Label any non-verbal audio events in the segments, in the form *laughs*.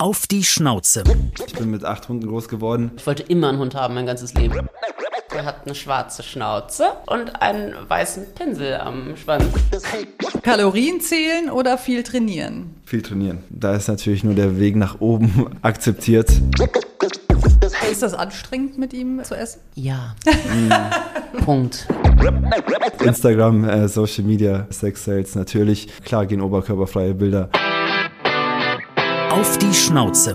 Auf die Schnauze. Ich bin mit acht Hunden groß geworden. Ich wollte immer einen Hund haben, mein ganzes Leben. Er hat eine schwarze Schnauze und einen weißen Pinsel am Schwanz. Kalorien zählen oder viel trainieren? Viel trainieren. Da ist natürlich nur der Weg nach oben *laughs* akzeptiert. Ist das anstrengend, mit ihm zu essen? Ja. *laughs* Punkt. Instagram, äh, Social Media, Sex Sales natürlich. Klar gehen oberkörperfreie Bilder. Auf die Schnauze.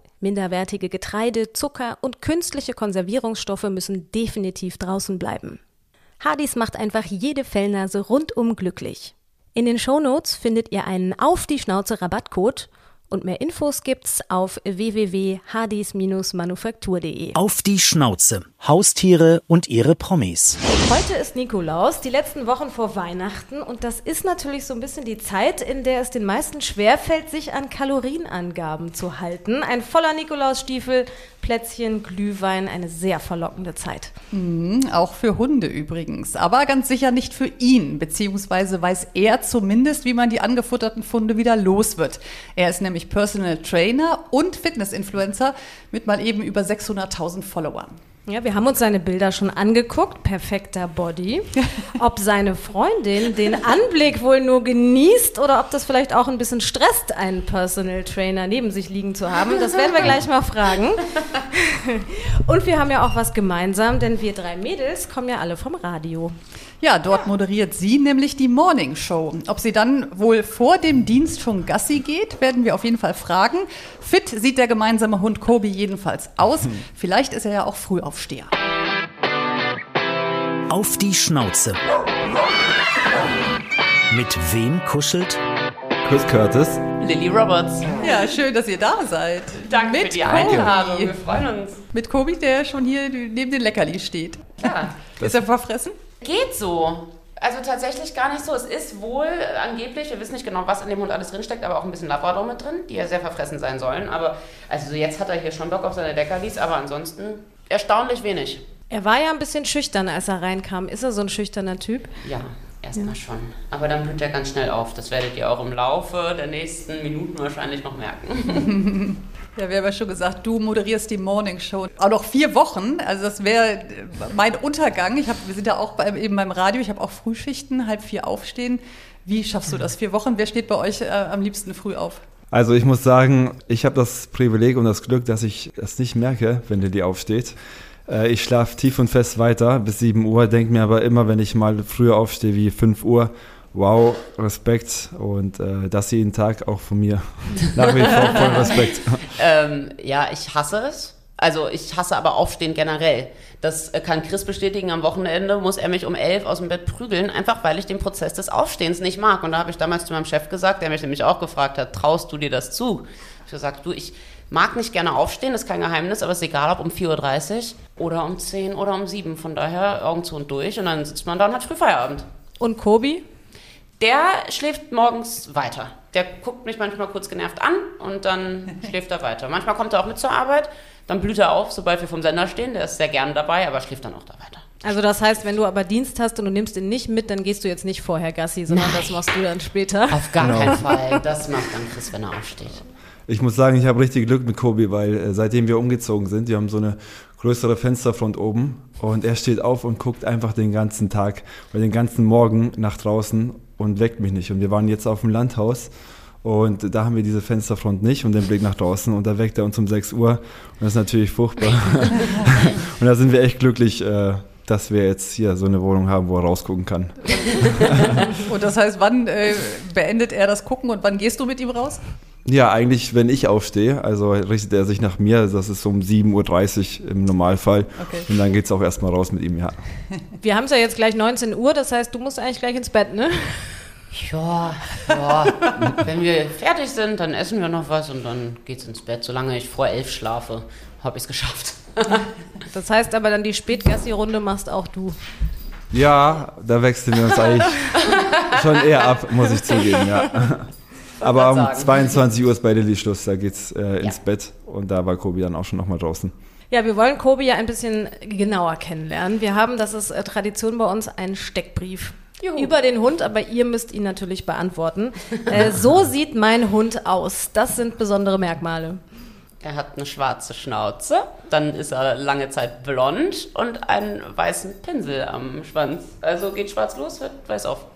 minderwertige Getreide, Zucker und künstliche Konservierungsstoffe müssen definitiv draußen bleiben. Hadis macht einfach jede Fellnase rundum glücklich. In den Shownotes findet ihr einen Auf die Schnauze Rabattcode und mehr Infos gibt's auf www.hadis-manufaktur.de. Auf die Schnauze. Haustiere und ihre Promis. Heute ist Nikolaus, die letzten Wochen vor Weihnachten und das ist natürlich so ein bisschen die Zeit, in der es den meisten schwerfällt, sich an Kalorienangaben zu halten. Ein voller Nikolausstiefel, Plätzchen, Glühwein, eine sehr verlockende Zeit. Mhm, auch für Hunde übrigens, aber ganz sicher nicht für ihn, beziehungsweise weiß er zumindest, wie man die angefutterten Funde wieder los wird. Er ist nämlich Personal Trainer und Fitness-Influencer mit mal eben über 600.000 Followern. Ja, wir haben uns seine Bilder schon angeguckt. Perfekter Body. *laughs* Ob seine Freundin den Anblick wohl nur genießt oder ob das vielleicht auch ein bisschen stresst, einen Personal Trainer neben sich liegen zu haben, das werden wir gleich mal fragen. *laughs* Und wir haben ja auch was gemeinsam, denn wir drei Mädels kommen ja alle vom Radio. Ja, dort moderiert sie nämlich die Morning Show. Ob sie dann wohl vor dem Dienst schon Gassi geht, werden wir auf jeden Fall fragen. Fit sieht der gemeinsame Hund Kobi jedenfalls aus. Vielleicht ist er ja auch Frühaufsteher. Auf die Schnauze. Mit wem kuschelt? Chris Curtis. Lily Roberts. Ja, schön, dass ihr da seid. Danke Mit für die Einladung. Kobi. Wir freuen uns. Mit Kobi, der schon hier neben den Leckerli steht. Klar. Ist er verfressen? Geht so. Also tatsächlich gar nicht so. Es ist wohl angeblich, wir wissen nicht genau, was in dem Hund alles drinsteckt, aber auch ein bisschen Labrador mit drin, die ja sehr verfressen sein sollen. Aber also jetzt hat er hier schon Bock auf seine Leckerlis, aber ansonsten erstaunlich wenig. Er war ja ein bisschen schüchtern, als er reinkam. Ist er so ein schüchterner Typ? Ja, erstmal schon. Aber dann blüht er ganz schnell auf. Das werdet ihr auch im Laufe der nächsten Minuten wahrscheinlich noch merken. *laughs* Ja, wir haben ja schon gesagt, du moderierst die Morning Show. Auch noch vier Wochen, also das wäre mein Untergang. Ich hab, wir sind ja auch beim, eben beim Radio, ich habe auch Frühschichten, halb vier aufstehen. Wie schaffst du das? Vier Wochen, wer steht bei euch äh, am liebsten früh auf? Also ich muss sagen, ich habe das Privileg und das Glück, dass ich es nicht merke, wenn Lilly aufsteht. Äh, ich schlafe tief und fest weiter bis 7 Uhr, denke mir aber immer, wenn ich mal früher aufstehe wie 5 Uhr, wow, Respekt und äh, das jeden Tag auch von mir. *laughs* Nach wie vor voll Respekt. *laughs* ähm, ja, ich hasse es. Also ich hasse aber Aufstehen generell. Das äh, kann Chris bestätigen. Am Wochenende muss er mich um elf aus dem Bett prügeln, einfach weil ich den Prozess des Aufstehens nicht mag. Und da habe ich damals zu meinem Chef gesagt, der mich nämlich auch gefragt hat, traust du dir das zu? Ich habe gesagt, du, ich mag nicht gerne aufstehen, das ist kein Geheimnis, aber es ist egal, ob um 4.30 Uhr oder um 10 oder um 7. Von daher Augen zu und durch und dann sitzt man da und hat Frühfeierabend. Und Kobi? Der schläft morgens weiter. Der guckt mich manchmal kurz genervt an und dann *laughs* schläft er weiter. Manchmal kommt er auch mit zur Arbeit, dann blüht er auf, sobald wir vom Sender stehen. Der ist sehr gern dabei, aber schläft dann auch da weiter. Also das heißt, wenn du aber Dienst hast und du nimmst ihn nicht mit, dann gehst du jetzt nicht vorher Gassi, sondern Nein. das machst du dann später. Auf gar Genau. keinen Fall. Das macht dann Chris, wenn er aufsteht. Ich muss sagen, ich habe richtig Glück mit Kobi, weil äh, seitdem wir umgezogen sind, wir haben so eine größere Fensterfront oben und er steht auf und guckt einfach den ganzen Tag oder den ganzen Morgen nach draußen und weckt mich nicht. Und wir waren jetzt auf dem Landhaus Und da haben wir diese Fensterfront nicht und den Blick nach draußen und da weckt er uns um 6 Uhr und das ist natürlich furchtbar. *laughs* und da sind wir echt glücklich, äh, dass wir jetzt hier so eine Wohnung haben, wo er rausgucken kann. *laughs* und das heißt, wann äh, beendet er das Gucken und wann gehst du mit ihm raus? Ja, eigentlich, wenn ich aufstehe, also richtet er sich nach mir, das ist so um 7.30 Uhr im Normalfall. Okay. Und dann geht es auch erstmal raus mit ihm, ja. *laughs* Wir haben es ja jetzt gleich 19 Uhr, das heißt, du musst eigentlich gleich ins Bett, ne? Ja, ja. *laughs* wenn wir fertig sind, dann essen wir noch was und dann geht's ins Bett. Solange ich vor elf schlafe, habe ich es geschafft. *laughs* das heißt aber dann die Spätgassi-Runde machst auch du. Ja, da wechseln wir uns eigentlich schon eher ab, muss ich zugeben, ja. Aber um 22 Uhr ist bei Lilly Schluss, da geht's äh, ins ja. Bett und da war Kobi dann auch schon nochmal draußen. Ja, wir wollen Kobi ja ein bisschen genauer kennenlernen. Wir haben, das ist äh, Tradition bei uns, einen Steckbrief. Juhu. Über den Hund, aber ihr müsst ihn natürlich beantworten. *laughs* äh, so sieht mein Hund aus. Das sind besondere Merkmale. Er hat eine schwarze Schnauze, dann ist er lange Zeit blond und einen weißen Pinsel am Schwanz. Also geht schwarz los, hört weiß auf. *laughs*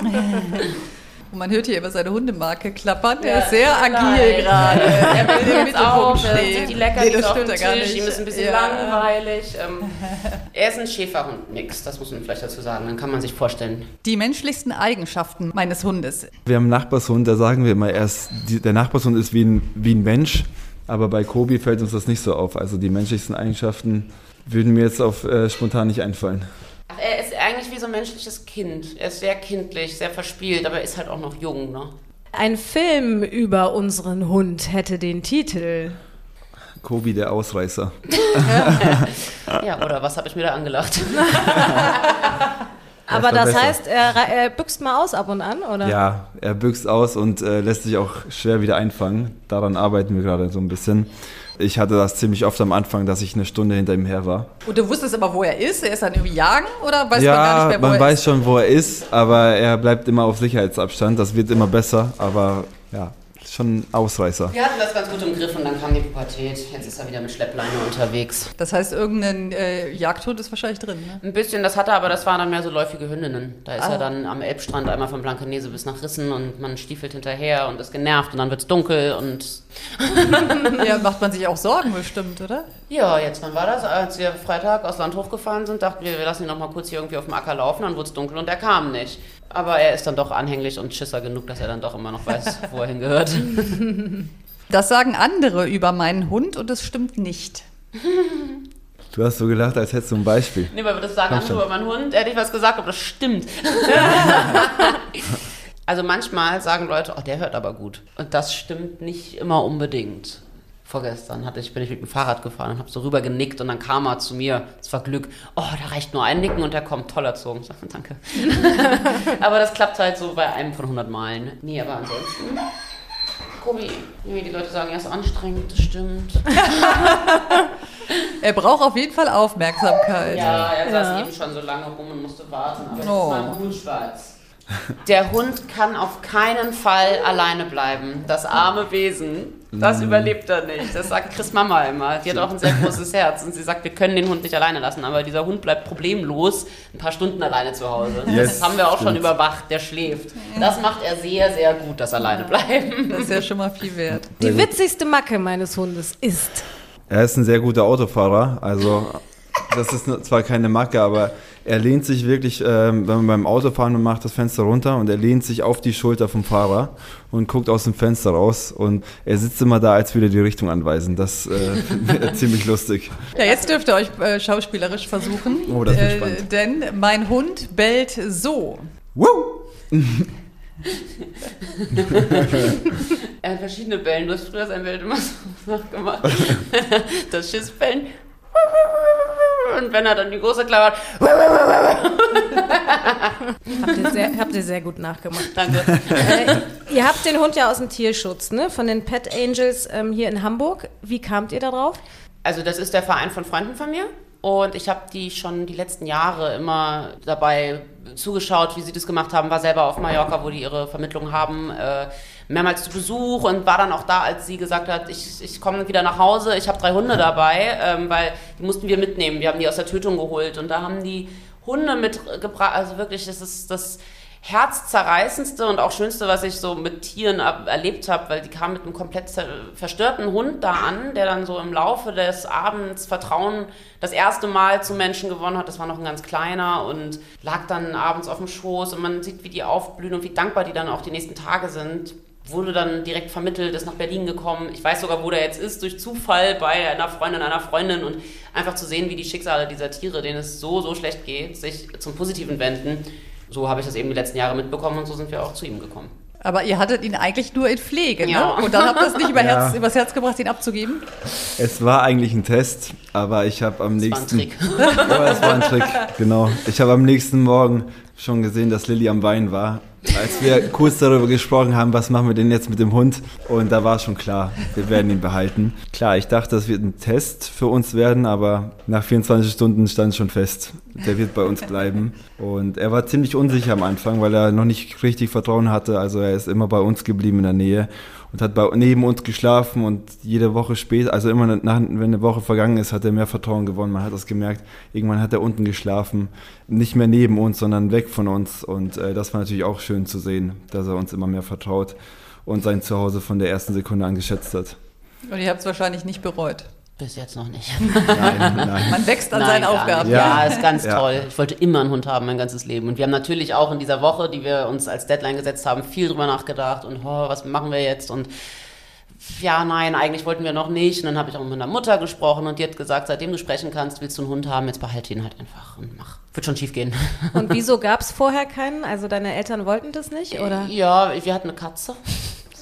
*laughs* Und man hört hier immer seine Hundemarke klappern. Der ja, ist sehr agil gerade. Er will *laughs* den Mittelpunkt stehen. Die Leckerlis nee, auf dem Tisch. Ihm ist ein bisschen ja. langweilig. Ähm, *laughs* er ist ein Schäferhund, nix. Das muss man vielleicht dazu sagen. Dann kann man sich vorstellen. Die menschlichsten Eigenschaften meines Hundes. Wir haben einen Nachbarshund, da sagen wir immer erst, der Nachbarshund ist wie ein, wie ein Mensch. Aber bei Kobi fällt uns das nicht so auf. Also die menschlichsten Eigenschaften würden mir jetzt auf äh, spontan nicht einfallen. Ach, er ist eigentlich wie so ein menschliches Kind. Er ist sehr kindlich, sehr verspielt, aber er ist halt auch noch jung, ne? Ein Film über unseren Hund hätte den Titel. Kobi der Ausreißer. *laughs* ja, oder was habe ich mir da angelacht? *laughs* Aber das besser. heißt, er, er, büxt mal aus ab und an, oder? Ja, er büxt aus und äh, lässt sich auch schwer wieder einfangen. Daran arbeiten wir gerade so ein bisschen. Ich hatte das ziemlich oft am Anfang, dass ich eine Stunde hinter ihm her war. Und du wusstest aber, wo er ist? Er ist dann irgendwie jagen oder weiß ja, man gar nicht mehr, wo man er weiß ist? schon, wo er ist, aber er bleibt immer auf Sicherheitsabstand. Das wird immer besser, aber ja, schon ein Ausreißer. Wir hatten das ganz gut im Griff und dann kam die Pubertät. Jetzt ist er wieder mit Schleppleine unterwegs. Das heißt, irgendein äh, Jagdhund ist wahrscheinlich drin, ne? Ein bisschen, das hat er, aber das waren dann mehr so läufige Hündinnen. Da ist ah. er dann am Elbstrand einmal von Blankenese bis nach Rissen und man stiefelt hinterher und ist genervt und dann wird es dunkel und... *laughs* ja, macht man sich auch Sorgen bestimmt, oder? Ja, jetzt, wann war das? Als wir Freitag aus Land hochgefahren sind, dachten wir, wir lassen ihn noch mal kurz hier irgendwie auf dem Acker laufen, dann wurde es dunkel und er kam nicht. Aber er ist dann doch anhänglich und Schisser genug, dass er dann doch immer noch weiß, *laughs* wo er hingehört. Das sagen andere über meinen Hund und es stimmt nicht. Du hast so gelacht, als hättest du ein Beispiel. Nee, weil wir das sagen andere über meinen Hund. Er hätte ich was gesagt, aber das stimmt. *laughs* also manchmal sagen Leute, oh, der hört aber gut. Und das stimmt nicht immer unbedingt vorgestern hatte ich, bin ich mit dem Fahrrad gefahren und habe so rüber genickt und dann kam er zu mir. Es war Glück. Oh, da reicht nur ein Nicken und der kommt toll erzogen. Ich sage, danke. *laughs* aber das klappt halt so bei einem von 100 Malen. Nee, aber ansonsten. Kobi, die Leute sagen, er ist anstrengend, das stimmt. *laughs* er braucht auf jeden Fall Aufmerksamkeit. Ja, er saß ja. eben schon so lange rum und musste warten, aber oh. jetzt ist mein Hund schwarz. Der Hund kann auf keinen Fall alleine bleiben. Das arme Wesen. Das mm. überlebt er nicht. Das sagt Chris Mama immer. Die hat auch ein sehr großes Herz und sie sagt, wir können den Hund nicht alleine lassen, aber dieser Hund bleibt problemlos ein paar Stunden alleine zu Hause. Yes, das haben wir auch stimmt. schon überwacht, der schläft. Das macht er sehr, sehr gut, das alleine bleiben. Das ist ja schon mal viel wert. Die witzigste Macke meines Hundes ist. Er ist ein sehr guter Autofahrer, also das ist zwar keine Macke, aber er lehnt sich wirklich, ähm, wenn man beim Autofahren und macht das Fenster runter und er lehnt sich auf die Schulter vom Fahrer und guckt aus dem Fenster raus und er sitzt immer da, als würde er die Richtung anweisen. Das äh, *laughs* ziemlich lustig. Ja, jetzt dürft ihr euch äh, schauspielerisch versuchen. Oh, das ist äh, spannend. Denn mein Hund bellt so. Woo! *laughs* er hat verschiedene Bellen. Du hast früher sein Bild immer so *laughs* nachgemacht. Das Schissbellen und wenn er dann die große klappert. habt, ihr sehr, habt ihr sehr gut nachgemacht. Danke. Äh, ihr habt den Hund ja aus dem Tierschutz, ne? Von den Pet Angels ähm, hier in Hamburg. Wie kamt ihr da drauf? Also, das ist der Verein von Freunden von mir. Und ich habe die schon die letzten Jahre immer dabei zugeschaut, wie sie das gemacht haben. War selber auf Mallorca, wo die ihre Vermittlung haben. Äh, mehrmals zu Besuch und war dann auch da, als sie gesagt hat, ich, ich komme wieder nach Hause, ich habe drei Hunde dabei, ähm, weil die mussten wir mitnehmen. Wir haben die aus der Tötung geholt und da haben die Hunde mitgebracht. Also wirklich, das ist das herzzerreißendste und auch schönste, was ich so mit Tieren erlebt habe, weil die kam mit einem komplett verstörten Hund da an, der dann so im Laufe des Abends Vertrauen das erste Mal zu Menschen gewonnen hat. Das war noch ein ganz kleiner und lag dann abends auf dem Schoß und man sieht, wie die aufblühen und wie dankbar die dann auch die nächsten Tage sind wurde dann direkt vermittelt, ist nach Berlin gekommen. Ich weiß sogar, wo der jetzt ist, durch Zufall bei einer Freundin, einer Freundin und einfach zu sehen, wie die Schicksale dieser Tiere, denen es so, so schlecht geht, sich zum Positiven wenden so habe ich das eben die letzten Jahre mitbekommen und so sind wir auch zu ihm gekommen. Aber ihr hattet ihn eigentlich nur in Pflege, ne? ja. ne? Und dann habt ihr es nicht über *laughs* ja. Herz, übers Herz gebracht, ihn abzugeben? Es war eigentlich ein Test, aber ich habe am das nächsten... War ein Trick. *laughs* aber es war ein Trick, genau. Ich habe am nächsten Morgen schon gesehen, dass Lilly am Wein war als wir kurz darüber gesprochen haben, was machen wir denn jetzt mit dem Hund. Und da war schon klar, wir werden ihn behalten. Klar, ich dachte, das wird ein Test für uns werden, aber nach 24 Stunden stand schon fest, der wird bei uns bleiben. Und er war ziemlich unsicher am Anfang, weil er noch nicht richtig Vertrauen hatte. Also er ist immer bei uns geblieben in der Nähe und hat bei, neben uns geschlafen und jede Woche später, also immer nach, wenn eine Woche vergangen ist, hat er mehr Vertrauen gewonnen. Man hat das gemerkt. Irgendwann hat er unten geschlafen, nicht mehr neben uns, sondern weg von uns und äh, das war natürlich auch schön zu sehen, dass er uns immer mehr vertraut und sein Zuhause von der ersten Sekunde an geschätzt hat. Und ihr habt es wahrscheinlich nicht bereut. Bis jetzt noch nicht. Nein, *laughs* nein. Man wächst an nein, seinen Aufgaben. Ja. ja, ist ganz ja. toll. Ich wollte immer einen Hund haben, mein ganzes Leben. Und wir haben natürlich auch in dieser Woche, die wir uns als Deadline gesetzt haben, viel drüber nachgedacht und oh, was machen wir jetzt und ja, nein, eigentlich wollten wir noch nicht. Und dann habe ich auch mit meiner Mutter gesprochen und die hat gesagt, seitdem du sprechen kannst, willst du einen Hund haben, jetzt behalte ihn halt einfach und mach. Wird schon schief gehen. Und wieso *laughs* gab es vorher keinen? Also deine Eltern wollten das nicht, oder? Ja, wir hatten eine Katze.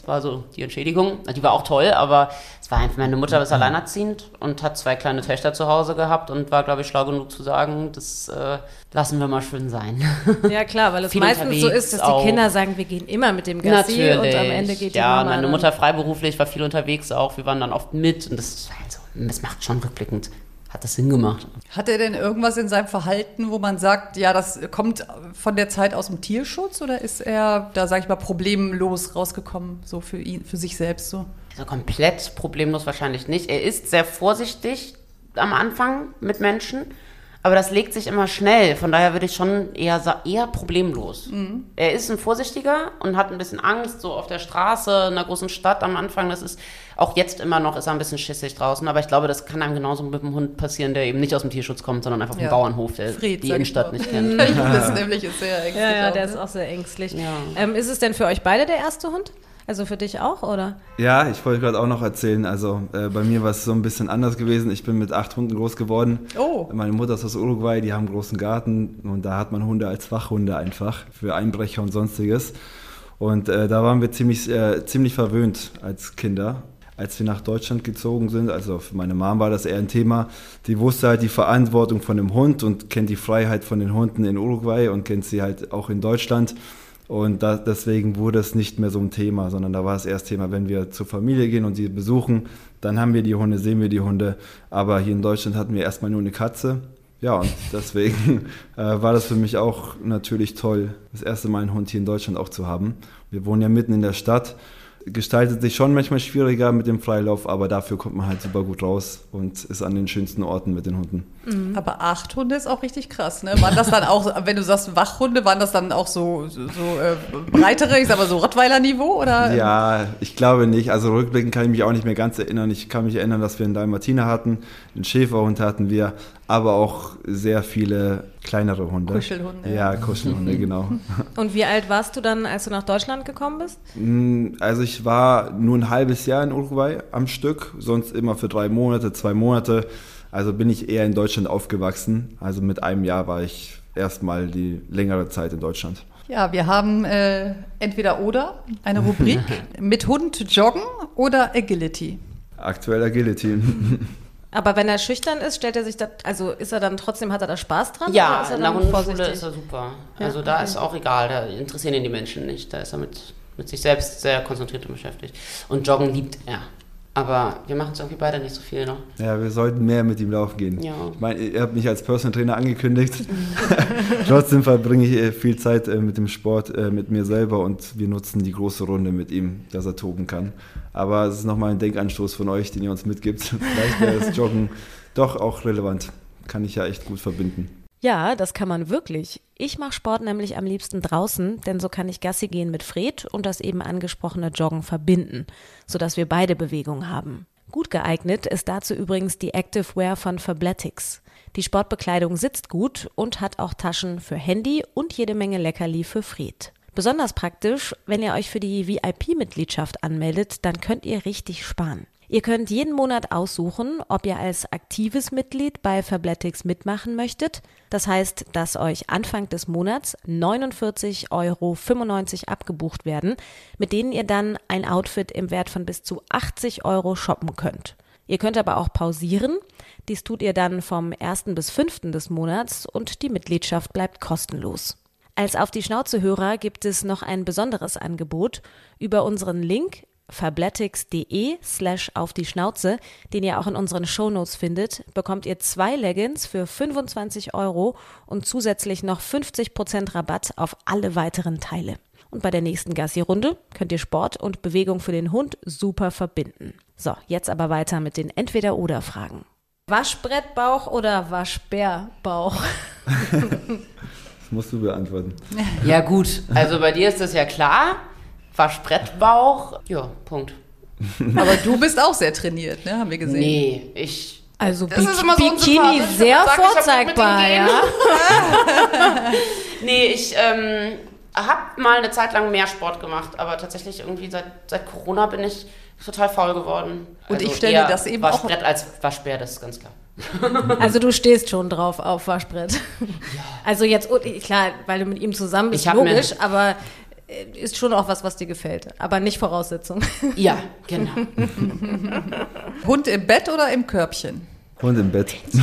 Das war so die Entschädigung. Die war auch toll, aber es war einfach, meine Mutter ist alleinerziehend und hat zwei kleine Töchter zu Hause gehabt und war, glaube ich, schlau genug zu sagen, das äh, lassen wir mal schön sein. Ja, klar, weil es *laughs* meistens so ist, dass die Kinder sagen, wir gehen immer mit dem Gassi Natürlich. und am Ende geht ja, die Mama meine Mutter freiberuflich war viel unterwegs auch. Wir waren dann oft mit und das, also, das macht schon rückblickend hat das Sinn gemacht. Hat er denn irgendwas in seinem Verhalten, wo man sagt, ja, das kommt von der Zeit aus dem Tierschutz oder ist er da, sag ich mal, problemlos rausgekommen, so für ihn, für sich selbst so? Also komplett problemlos wahrscheinlich nicht. Er ist sehr vorsichtig am Anfang mit Menschen aber das legt sich immer schnell. Von daher würde ich schon eher eher problemlos. Mhm. Er ist ein Vorsichtiger und hat ein bisschen Angst, so auf der Straße, in einer großen Stadt am Anfang. Das ist auch jetzt immer noch, ist er ein bisschen schissig draußen. Aber ich glaube, das kann einem genauso mit einem Hund passieren, der eben nicht aus dem Tierschutz kommt, sondern einfach vom ja. Bauernhof, der Fried, die Innenstadt nicht *laughs* kennt. das ist nämlich sehr ängstlich. Ja, ja, der ist auch sehr ängstlich. Ja. Ähm, ist es denn für euch beide der erste Hund? Also für dich auch, oder? Ja, ich wollte gerade auch noch erzählen. Also äh, bei mir war es so ein bisschen anders gewesen. Ich bin mit acht Hunden groß geworden. Oh. Meine Mutter ist aus Uruguay, die haben einen großen Garten und da hat man Hunde als Wachhunde einfach für Einbrecher und sonstiges. Und äh, da waren wir ziemlich, äh, ziemlich verwöhnt als Kinder. Als wir nach Deutschland gezogen sind, also für meine Mom war das eher ein Thema, die wusste halt die Verantwortung von dem Hund und kennt die Freiheit von den Hunden in Uruguay und kennt sie halt auch in Deutschland. Und da, deswegen wurde es nicht mehr so ein Thema, sondern da war es erst Thema, wenn wir zur Familie gehen und sie besuchen, dann haben wir die Hunde, sehen wir die Hunde. Aber hier in Deutschland hatten wir erstmal nur eine Katze. Ja, und *laughs* deswegen äh, war das für mich auch natürlich toll, das erste Mal einen Hund hier in Deutschland auch zu haben. Wir wohnen ja mitten in der Stadt gestaltet sich schon manchmal schwieriger mit dem Freilauf, aber dafür kommt man halt super gut raus und ist an den schönsten Orten mit den Hunden. Mhm. Aber acht Hunde ist auch richtig krass, ne? Waren das dann auch, wenn du sagst Wachhunde, waren das dann auch so, so, so äh, breitere, ich sag mal so Rottweiler-Niveau oder? Ja, ich glaube nicht. Also rückblickend kann ich mich auch nicht mehr ganz erinnern. Ich kann mich erinnern, dass wir einen Dalmatiner hatten, einen Schäferhund hatten wir, aber auch sehr viele kleinere Hunde. Kuschelhunde. Ja, Kuschelhunde, *laughs* genau. Und wie alt warst du dann, als du nach Deutschland gekommen bist? Mm, also ich war nur ein halbes Jahr in Uruguay am Stück, sonst immer für drei Monate, zwei Monate. Also bin ich eher in Deutschland aufgewachsen. Also mit einem Jahr war ich erstmal die längere Zeit in Deutschland. Ja, wir haben äh, entweder oder eine Rubrik *laughs* mit Hund joggen oder Agility. Aktuell Agility. *laughs* Aber wenn er schüchtern ist, stellt er sich da, also ist er dann trotzdem, hat er da Spaß dran? Ja, in der Hundeschule ist er super. Ja, also da okay. ist auch egal, da interessieren ihn die Menschen nicht. Da ist er mit, mit sich selbst sehr konzentriert und beschäftigt. Und Joggen liebt er. Aber wir machen es irgendwie beide nicht so viel noch. Ja, wir sollten mehr mit ihm laufen gehen. Ja. Ich meine, ihr habt mich als Personal Trainer angekündigt. *laughs* Trotzdem verbringe ich äh, viel Zeit äh, mit dem Sport, äh, mit mir selber und wir nutzen die große Runde mit ihm, dass er toben kann. Aber es ist nochmal ein Denkanstoß von euch, den ihr uns mitgibt. *laughs* Vielleicht wäre das Joggen doch auch relevant. Kann ich ja echt gut verbinden. Ja, das kann man wirklich. Ich mache Sport nämlich am liebsten draußen, denn so kann ich Gassi gehen mit Fred und das eben angesprochene Joggen verbinden, sodass wir beide Bewegung haben. Gut geeignet ist dazu übrigens die Active Wear von Fabletics. Die Sportbekleidung sitzt gut und hat auch Taschen für Handy und jede Menge Leckerli für Fred. Besonders praktisch, wenn ihr euch für die VIP-Mitgliedschaft anmeldet, dann könnt ihr richtig sparen. Ihr könnt jeden Monat aussuchen, ob ihr als aktives Mitglied bei Fabletics mitmachen möchtet. Das heißt, dass euch Anfang des Monats 49,95 Euro abgebucht werden, mit denen ihr dann ein Outfit im Wert von bis zu 80 Euro shoppen könnt. Ihr könnt aber auch pausieren. Dies tut ihr dann vom 1. bis 5. des Monats und die Mitgliedschaft bleibt kostenlos. Als auf die Schnauze Hörer gibt es noch ein besonderes Angebot. Über unseren Link fabletics.de slash auf die Schnauze, den ihr auch in unseren Shownotes findet, bekommt ihr zwei Leggings für 25 Euro und zusätzlich noch 50% Rabatt auf alle weiteren Teile. Und bei der nächsten Gassi-Runde könnt ihr Sport und Bewegung für den Hund super verbinden. So, jetzt aber weiter mit den Entweder-Oder-Fragen. Waschbrettbauch oder Waschbärbauch? *laughs* das musst du beantworten. Ja, gut. Also bei dir ist das ja klar. Waschbrettbauch. Ja, Punkt. Aber du bist auch sehr trainiert, ne? Haben wir gesehen. Nee, ich. Also Das ist immer so Bikini sehr hab vorzeigbar, ja. *laughs* Nee, ich ähm, habe mal eine Zeit lang mehr Sport gemacht, aber tatsächlich irgendwie seit, seit Corona bin ich total faul geworden. Und ich Also stelle das eben auch- Waschbrett als Waschbär, das ist ganz klar. *laughs* Also du stehst schon drauf auf Waschbrett. Also jetzt, oh, klar, weil du mit ihm zusammen bist, Ich hab mir- logisch, aber ist schon auch was, was dir gefällt. Aber nicht Voraussetzung. *laughs* Ja, genau. *laughs* Hund im Bett oder im Körbchen? Und im Bett. *laughs*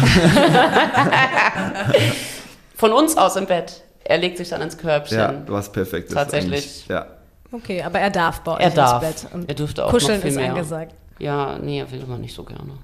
Von uns aus im Bett. Er legt sich dann ins Körbchen. Ja, was perfekt ist. Tatsächlich. Ja. Okay, aber er darf bei euch Er darf. ins Bett. Und Er dürfte auch Kuscheln noch viel ist mehr. angesagt. Ja, nee, er will immer nicht so gerne.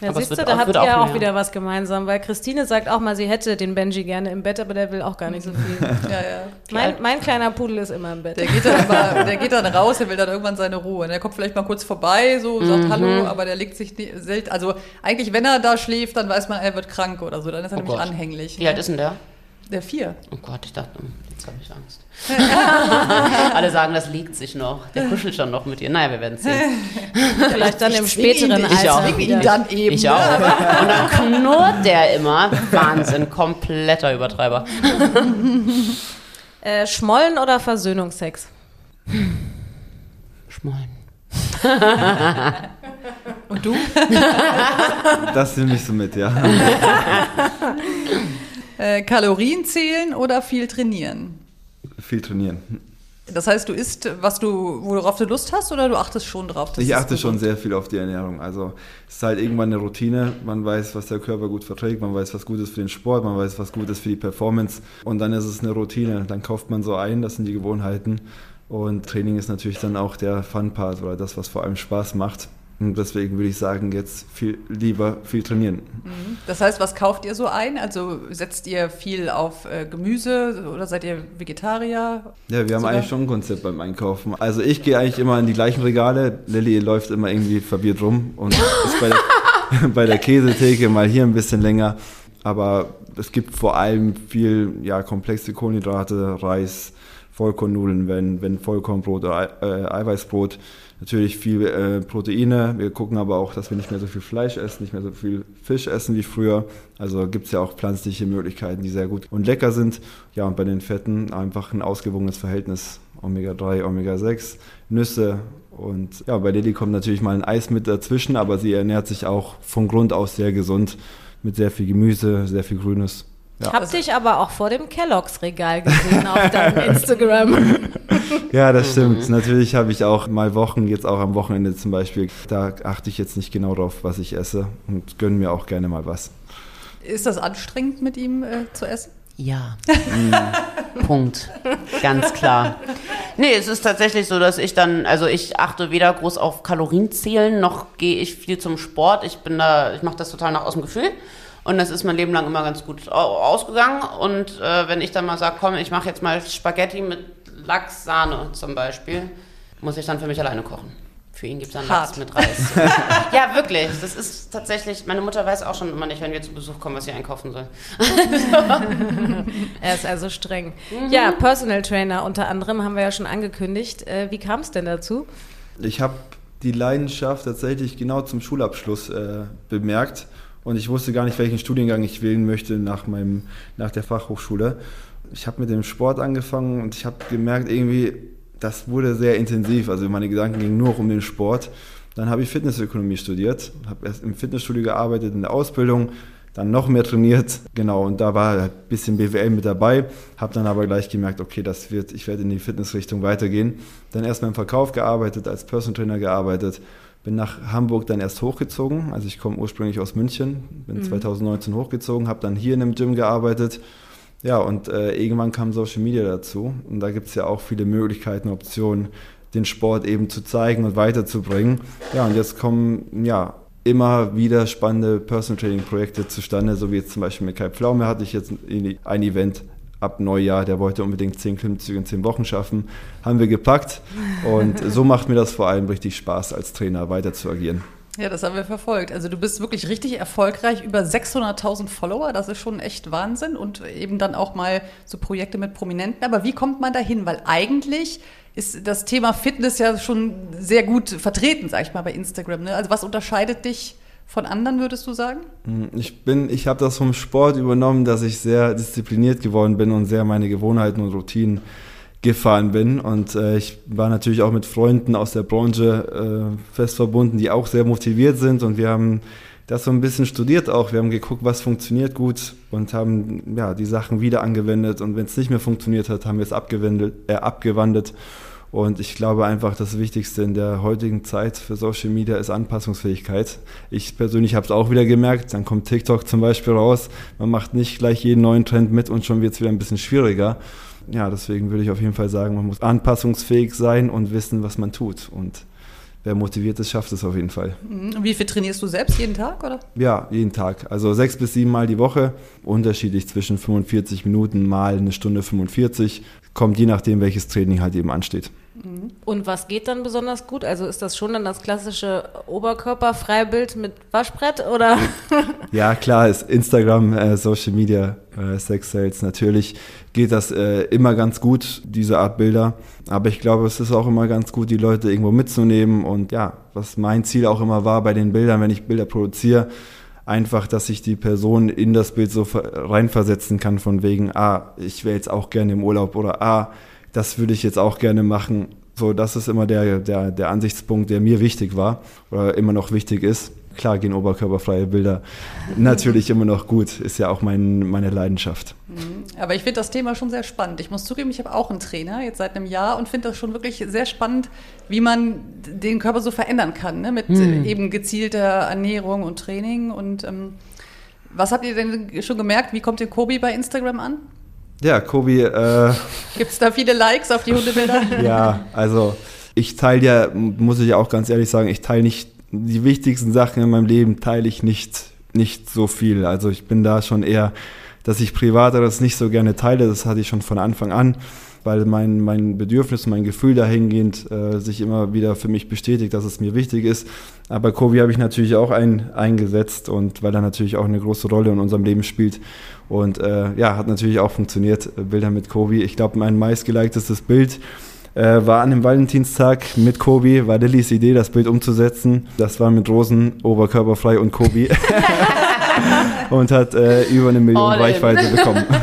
Ja, Aber siehst du, da habt ihr auch auch wieder was gemeinsam, weil Christine sagt auch mal, sie hätte den Benji gerne im Bett, aber der will auch gar nicht so viel. *laughs* Ja, ja. mein, mein kleiner Pudel ist immer im Bett. Der geht, dann *laughs* immer, der geht dann raus, der will dann irgendwann seine Ruhe. Und der kommt vielleicht mal kurz vorbei, so sagt Mhm. Hallo, aber der legt sich nie- selten. Also eigentlich, wenn er da schläft, dann weiß man, er wird krank oder so. Dann ist er Oh nämlich Gott. anhänglich. Wie alt ist denn der? Der vier. Oh Gott, ich dachte, hm, jetzt habe ich Angst. *laughs* Alle sagen, das legt sich noch. Der kuschelt schon noch mit ihr. Naja, wir werden sehen. *laughs* Vielleicht dann im Ich ihn- späteren ich Alter. zwing ihn wieder. dann eben. Ich auch. Und dann knurrt der immer. Wahnsinn, kompletter Übertreiber. Äh, Schmollen oder Versöhnungsex? Schmollen. *laughs* Und du? Das nehme ich so mit, ja. Äh, Kalorien zählen oder viel trainieren? Viel trainieren. Das heißt, du isst, was du, worauf du Lust hast, oder du achtest schon drauf? dass Ich achte schon sehr viel auf die Ernährung. Also es ist halt irgendwann eine Routine. Man weiß, was der Körper gut verträgt, man weiß, was gut ist für den Sport, man weiß, was gut ist für die Performance. Und dann ist es eine Routine. Dann kauft man so ein, das sind die Gewohnheiten. Und Training ist natürlich dann auch der Fun-Part oder das, was vor allem Spaß macht. Und deswegen würde ich sagen, jetzt viel lieber viel trainieren. Das heißt, was kauft ihr so ein? Also setzt ihr viel auf äh, Gemüse oder seid ihr Vegetarier? Ja, wir haben Sogar- eigentlich schon ein Konzept beim Einkaufen. Also ich gehe eigentlich immer in die gleichen Regale. Lilly läuft immer irgendwie verwirrt rum und ist bei der, *laughs* bei der Käsetheke mal hier ein bisschen länger. Aber es gibt vor allem viel ja, komplexe Kohlenhydrate, Reis, Vollkornnudeln, wenn, wenn Vollkornbrot oder Ei- äh, Eiweißbrot. Natürlich viel äh, Proteine. Wir gucken aber auch, dass wir nicht mehr so viel Fleisch essen, nicht mehr so viel Fisch essen wie früher. Also gibt es ja auch pflanzliche Möglichkeiten, die sehr gut und lecker sind. Ja, und bei den Fetten einfach ein ausgewogenes Verhältnis. Omega-3, Omega-6, Nüsse. Und ja, bei Lilly kommt natürlich mal ein Eis mit dazwischen, aber sie ernährt sich auch von Grund aus sehr gesund mit sehr viel Gemüse, sehr viel Grünes. Ja. Hab dich aber auch vor dem Kelloggs-Regal gesehen auf deinem *laughs* Instagram. Ja, das stimmt. Natürlich habe ich auch mal Wochen, jetzt auch am Wochenende zum Beispiel, da achte ich jetzt nicht genau drauf, was ich esse und gönne mir auch gerne mal was. Ist das anstrengend, mit ihm äh, zu essen? Ja. *laughs* Punkt. Ganz klar. Nee, es ist tatsächlich so, dass ich dann, also ich achte weder groß auf Kalorienzählen, noch gehe ich viel zum Sport. Ich bin da, ich mache das total nach aus dem Gefühl. Und das ist mein Leben lang immer ganz gut au- ausgegangen. Und äh, wenn ich dann mal sage, komm, ich mache jetzt mal Spaghetti mit Lachs-Sahne zum Beispiel, muss ich dann für mich alleine kochen. Für ihn gibt es dann Hart. Lachs mit Reis. *laughs* ja, wirklich. Das ist tatsächlich, meine Mutter weiß auch schon immer nicht, wenn wir zu Besuch kommen, was sie einkaufen soll. *laughs* Er ist also streng. Ja, Personal Trainer unter anderem haben wir ja schon angekündigt. Äh, wie kam es denn dazu? Ich habe die Leidenschaft tatsächlich genau zum Schulabschluss äh, bemerkt und ich wusste gar nicht, welchen Studiengang ich wählen möchte nach, meinem, nach der Fachhochschule. Ich habe mit dem Sport angefangen und ich habe gemerkt, irgendwie, das wurde sehr intensiv. Also meine Gedanken gingen nur um den Sport. Dann habe ich Fitnessökonomie studiert, habe erst im Fitnessstudio gearbeitet, in der Ausbildung, dann noch mehr trainiert, genau, und da war ein bisschen BWL mit dabei, habe dann aber gleich gemerkt, okay, das wird, ich werde in die Fitnessrichtung weitergehen. Dann erstmal im Verkauf gearbeitet, als Personal Trainer gearbeitet, bin nach Hamburg dann erst hochgezogen, also ich komme ursprünglich aus München, bin 2019 hochgezogen, habe dann hier in einem Gym gearbeitet, ja, und äh, irgendwann kam Social Media dazu und da gibt es ja auch viele Möglichkeiten, Optionen, den Sport eben zu zeigen und weiterzubringen. Ja, und jetzt kommen ja immer wieder spannende Personal Training Projekte zustande, so wie jetzt zum Beispiel mit Kai Pflaume hatte ich jetzt ein Event ab Neujahr, der wollte unbedingt 10 Klimmzüge in 10 Wochen schaffen, haben wir gepackt und so macht mir das vor allem richtig Spaß, als Trainer weiter zu agieren. Ja, das haben wir verfolgt. Also du bist wirklich richtig erfolgreich, über 600.000 Follower, das ist schon echt Wahnsinn und eben dann auch mal so Projekte mit Prominenten. Aber wie kommt man dahin? Weil eigentlich ist das Thema Fitness ja schon sehr gut vertreten, sag ich mal, bei Instagram. Ne? Also was unterscheidet dich von anderen, würdest du sagen? Ich bin, ich habe das vom Sport übernommen, dass ich sehr diszipliniert geworden bin und sehr meine Gewohnheiten und Routinen gefahren bin. Und äh, ich war natürlich auch mit Freunden aus der Branche äh, fest verbunden, die auch sehr motiviert sind. Und wir haben das so ein bisschen studiert auch. Wir haben geguckt, was funktioniert gut und haben ja, die Sachen wieder angewendet. Und wenn es nicht mehr funktioniert hat, haben wir es abgewendet, äh, abgewandelt. Und ich glaube einfach, das Wichtigste in der heutigen Zeit für Social Media ist Anpassungsfähigkeit. Ich persönlich habe es auch wieder gemerkt. Dann kommt TikTok zum Beispiel raus. Man macht nicht gleich jeden neuen Trend mit und schon wird es wieder ein bisschen schwieriger. Ja, deswegen würde ich auf jeden Fall sagen, man muss anpassungsfähig sein und wissen, was man tut. Und wer motiviert ist, schafft es auf jeden Fall. Und wie viel trainierst du selbst jeden Tag, oder? Ja, jeden Tag. Also sechs bis sieben Mal die Woche. Unterschiedlich zwischen 45 Minuten mal eine Stunde 45. Kommt je nachdem, welches Training halt eben ansteht. Und was geht dann besonders gut? Also ist das schon dann das klassische Oberkörperfreibild mit Waschbrett oder? *laughs* Ja, klar, ist Instagram, äh, Social Media, äh, Sex Sales. Natürlich geht das äh, immer ganz gut, diese Art Bilder. Aber ich glaube, es ist auch immer ganz gut, die Leute irgendwo mitzunehmen. Und ja, was mein Ziel auch immer war bei den Bildern, wenn ich Bilder produziere, einfach, dass ich die Person in das Bild so ver- reinversetzen kann, von wegen, ah, ich wäre jetzt auch gerne im Urlaub oder ah, das würde ich jetzt auch gerne machen. So, das ist immer der, der, der Ansichtspunkt, der mir wichtig war oder immer noch wichtig ist. Klar gehen oberkörperfreie Bilder natürlich immer noch gut, ist ja auch mein, meine Leidenschaft. Aber ich finde das Thema schon sehr spannend. Ich muss zugeben, ich habe auch einen Trainer jetzt seit einem Jahr und finde das schon wirklich sehr spannend, wie man den Körper so verändern kann, ne? mit äh, eben gezielter Ernährung und Training. Und ähm, was habt ihr denn schon gemerkt? Wie kommt der Kobi bei Instagram an? Ja, Kobi, äh, Gibt es da viele Likes auf die Hundebilder? *laughs* ja, also ich teile ja, muss ich auch ganz ehrlich sagen, ich teile nicht die wichtigsten Sachen in meinem Leben, teile ich nicht, nicht so viel. Also ich bin da schon eher, dass ich privateres nicht so gerne teile, das hatte ich schon von Anfang an, weil mein, mein Bedürfnis, mein Gefühl dahingehend äh, sich immer wieder für mich bestätigt, dass es mir wichtig ist. Aber Kobi habe ich natürlich auch ein, eingesetzt und weil er natürlich auch eine große Rolle in unserem Leben spielt. Und äh, ja, hat natürlich auch funktioniert, äh, Bilder mit Kobi. Ich glaube, mein meistgeliktestes Bild äh, war an dem Valentinstag mit Kobi, war Lillys Idee, das Bild umzusetzen. Das war mit Rosen, oberkörperfrei und Kobi. *laughs* und hat äh, über eine Million All in. Reichweite bekommen. *laughs*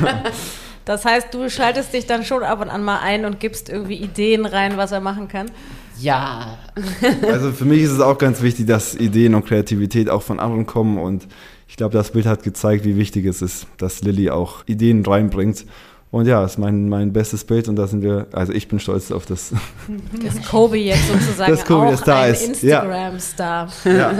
Das heißt, du schaltest dich dann schon ab und an mal ein und gibst irgendwie Ideen rein, was er machen kann. Ja, *laughs* Also für mich ist es auch ganz wichtig, dass Ideen und Kreativität auch von anderen kommen und ich glaube, das Bild hat gezeigt, wie wichtig es ist, dass Lilly auch Ideen reinbringt. Und ja, ist mein, mein bestes Bild und da sind wir, also ich bin stolz auf das. Dass Kobe jetzt sozusagen Dass Kobe auch jetzt da ein. Instagram-Star. Ja.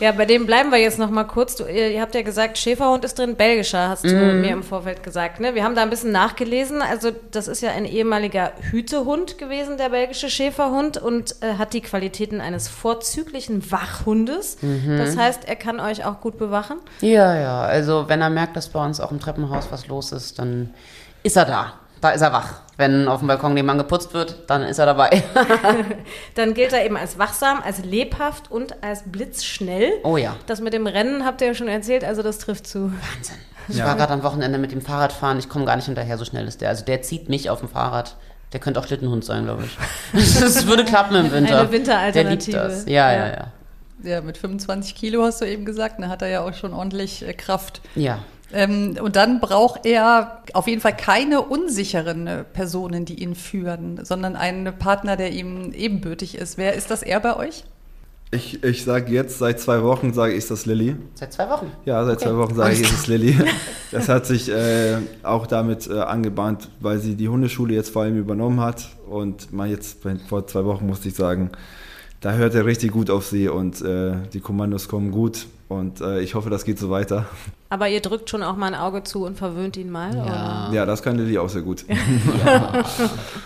Ja, bei dem bleiben wir jetzt noch mal kurz. Du, ihr, habt ja gesagt, Schäferhund ist drin, belgischer, hast du mir im Vorfeld gesagt. Ne? Wir haben da ein bisschen nachgelesen. Also das ist ja ein ehemaliger Hütehund gewesen, der belgische Schäferhund, und äh, hat die Qualitäten eines vorzüglichen Wachhundes. Das heißt, er kann euch auch gut bewachen. ja, ja. Also wenn er merkt, dass bei uns auch im Treppenhaus was los ist, dann ist er da. Da ist er wach. Wenn auf dem Balkon nebenan geputzt wird, dann ist er dabei. *laughs* *laughs* Dann gilt er eben als wachsam, als lebhaft und als blitzschnell. Oh ja. Das mit dem Rennen habt ihr ja schon erzählt, also das trifft zu. Wahnsinn. Ich war gerade am Wochenende mit dem Fahrrad fahren. Ich komme gar nicht hinterher, so schnell ist der. Also der zieht mich auf dem Fahrrad. Der könnte auch Schlittenhund sein, glaube ich. *laughs* Das würde klappen im Winter. Eine Winteralternative. Der liebt das. Ja, ja, Ja. ja. Ja, mit 25 Kilo hast du eben gesagt, da hat er ja auch schon ordentlich äh, Kraft. Ja. Ähm, und dann braucht er auf jeden Fall keine unsicheren äh, Personen, die ihn führen, sondern einen Partner, der ihm ebenbürtig ist. Wer ist das er bei euch? Ich, ich sage jetzt, seit zwei Wochen sage ich, ist das Lilly. Seit zwei Wochen. Ja, seit zwei Wochen sage ich, ist es Lilly. *laughs* Das hat sich äh, auch damit äh, angebahnt, weil sie die Hundeschule jetzt vor allem übernommen hat. Und mal jetzt vor zwei Wochen musste ich sagen, da hört er richtig gut auf sie und äh, die Kommandos kommen gut. Und äh, ich hoffe, das geht so weiter. Aber ihr drückt schon auch mal ein Auge zu und verwöhnt ihn mal? Ja. Ja, das kann Lilly auch sehr gut. *laughs* Oder?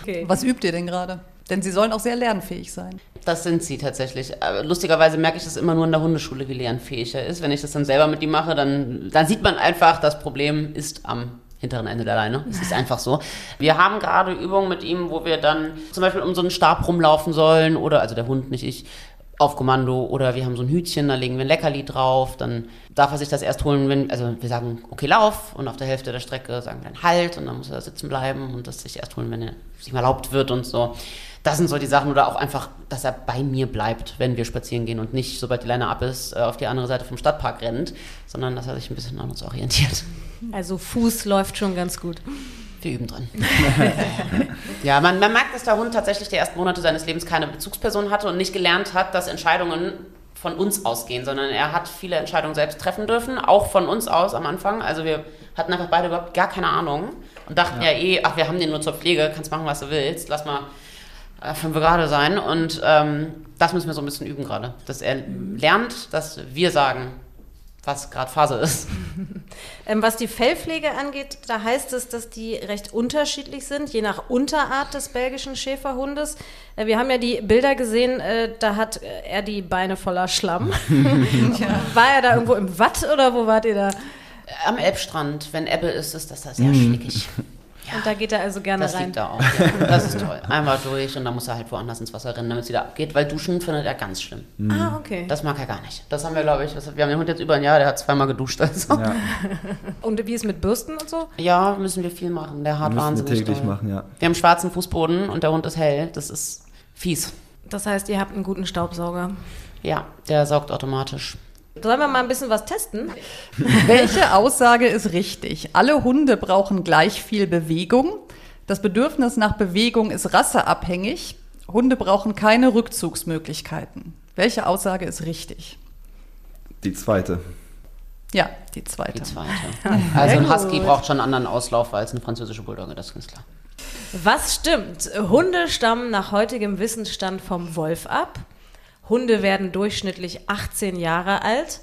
Okay. Was übt ihr denn gerade? Denn sie sollen auch sehr lernfähig sein. Das sind sie tatsächlich. Aber lustigerweise merke ich das immer nur in der Hundeschule, wie lernfähig er ist. Wenn ich das dann selber mit ihm mache, dann, dann sieht man einfach, das Problem ist am hinteren Ende der Leine. Es ist einfach so. Wir haben gerade Übungen mit ihm, wo wir dann zum Beispiel um so einen Stab rumlaufen sollen oder, also der Hund, nicht ich, auf Kommando oder wir haben so ein Hütchen, da legen wir ein Leckerli drauf, dann darf er sich das erst holen, wenn, also wir sagen, okay, lauf und auf der Hälfte der Strecke sagen wir dann halt und dann muss er sitzen bleiben und das sich erst holen, wenn er sich mal erlaubt wird und so. Das sind so die Sachen oder auch einfach, dass er bei mir bleibt, wenn wir spazieren gehen und nicht, sobald die Leine ab ist, äh, auf die andere Seite vom Stadtpark rennt, sondern dass er sich ein bisschen an uns orientiert. Also Fuß läuft schon ganz gut. Wir üben dran. *laughs* ja, man, man merkt, dass der Hund tatsächlich die ersten Monate seines Lebens keine Bezugsperson hatte und nicht gelernt hat, dass Entscheidungen von uns ausgehen, sondern er hat viele Entscheidungen selbst treffen dürfen, auch von uns aus am Anfang. Also wir hatten einfach beide überhaupt gar keine Ahnung und dachten ja, eh, ach, wir haben den nur zur Pflege, kannst machen, was du willst, lass mal äh, fünf gerade sein. Und ähm, das müssen wir so ein bisschen üben gerade, dass er lernt, dass wir sagen, was gerade Phase ist. *laughs* Ähm, was die Fellpflege angeht, da heißt es, dass die recht unterschiedlich sind, je nach Unterart des belgischen Schäferhundes. Äh, wir haben ja die Bilder gesehen, äh, da hat äh, er die Beine voller Schlamm. *laughs* *laughs* War er da irgendwo im Watt oder wo wart ihr da? Am Elbstrand, wenn Ebbe ist, ist das da sehr schlickig. Und da geht er also gerne Das rein. liegt da auch. Ja. Das ist toll. Einmal durch und dann muss er halt woanders ins Wasser rennen, damit es wieder abgeht, weil Duschen findet er ganz schlimm. Ah, okay. Das mag er gar nicht. Das haben wir, glaube ich, was, wir haben den Hund jetzt über ein Jahr, der hat zweimal geduscht. Also. Ja. Ja, *laughs* Und wie ist mit Bürsten und so? müssen wir viel machen. Der hat müssen wir wahnsinnig täglich doll. machen, ja. Wir haben schwarzen Fußboden und der Hund ist hell. Das ist fies. Das heißt, ihr habt einen guten Staubsauger. Ja, der saugt automatisch. Sollen wir mal ein bisschen was testen? *laughs* Welche Aussage ist richtig? Alle Hunde brauchen gleich viel Bewegung. Das Bedürfnis nach Bewegung ist rasseabhängig. Hunde brauchen keine Rückzugsmöglichkeiten. Welche Aussage ist richtig? Die zweite. Ja, die zweite. Die zweite. *laughs* Also ein Husky braucht schon einen anderen Auslauf als eine französische Bulldogge, das ist ganz klar. Was stimmt? Hunde stammen nach heutigem Wissensstand vom Wolf ab. Hunde werden durchschnittlich 18 Jahre alt.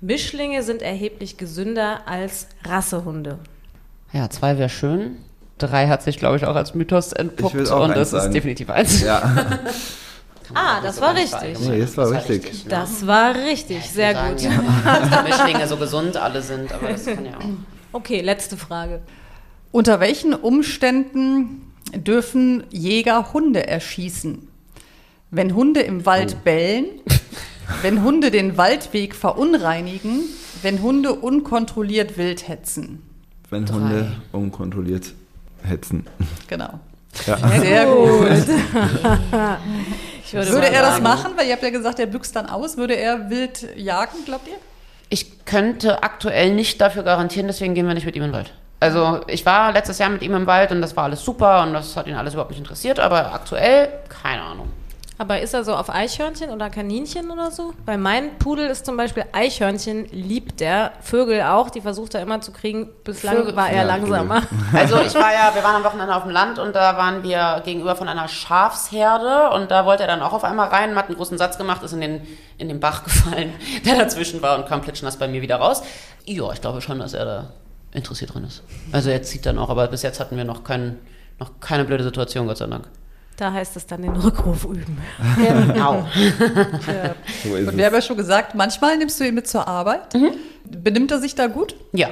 Mischlinge sind erheblich gesünder als Rassehunde. Ja, zwei wäre schön. Drei hat sich, glaube ich, auch als Mythos entpuppt Ich will auch und das ist sagen. definitiv eins. Ja, *laughs* Ah, das war richtig. Nee, das war richtig. ne? Das war richtig, sehr Wir gut. sagen Ja, *laughs* dass die Mischlinge so gesund alle sind, aber das kann ja auch. Okay, letzte Frage. Unter welchen Umständen dürfen Jäger Hunde erschießen? Wenn Hunde im Wald bellen, wenn Hunde den Waldweg verunreinigen, wenn Hunde unkontrolliert wild hetzen. wenn Hunde unkontrolliert hetzen. Genau. Ja. Sehr gut. *laughs* Ich würde, Würde er das machen? Weil ihr habt ja gesagt, er büchst dann aus. Würde er wild jagen, glaubt ihr? Ich könnte aktuell nicht dafür garantieren, deswegen gehen wir nicht mit ihm in den Wald. Also ich war letztes Jahr mit ihm im Wald und das war alles super und das hat ihn alles überhaupt nicht interessiert, aber aktuell keine Ahnung. Aber ist er so auf Eichhörnchen oder Kaninchen oder so? Bei meinem Pudel ist zum Beispiel Eichhörnchen liebt der, Vögel auch, die versucht er immer zu kriegen. Bislang Vögel- war er Ja, langsamer. *laughs* Also ich war ja, wir waren am Wochenende auf dem Land und da waren wir gegenüber von einer Schafsherde und da wollte er dann auch auf einmal rein, hat einen großen Satz gemacht, ist in den, in den Bach *laughs* gefallen, der dazwischen war und kam plitschnass bei mir wieder raus. Ja, ich glaube schon, dass er da interessiert drin ist. Also er zieht dann auch, aber bis jetzt hatten wir noch, kein, noch keine blöde Situation, Gott sei Dank. Da heißt es dann den Rückruf üben. Genau. *laughs* So ist Und wir haben ja es. schon gesagt, manchmal nimmst du ihn mit zur Arbeit. Benimmt er sich da gut? Ja.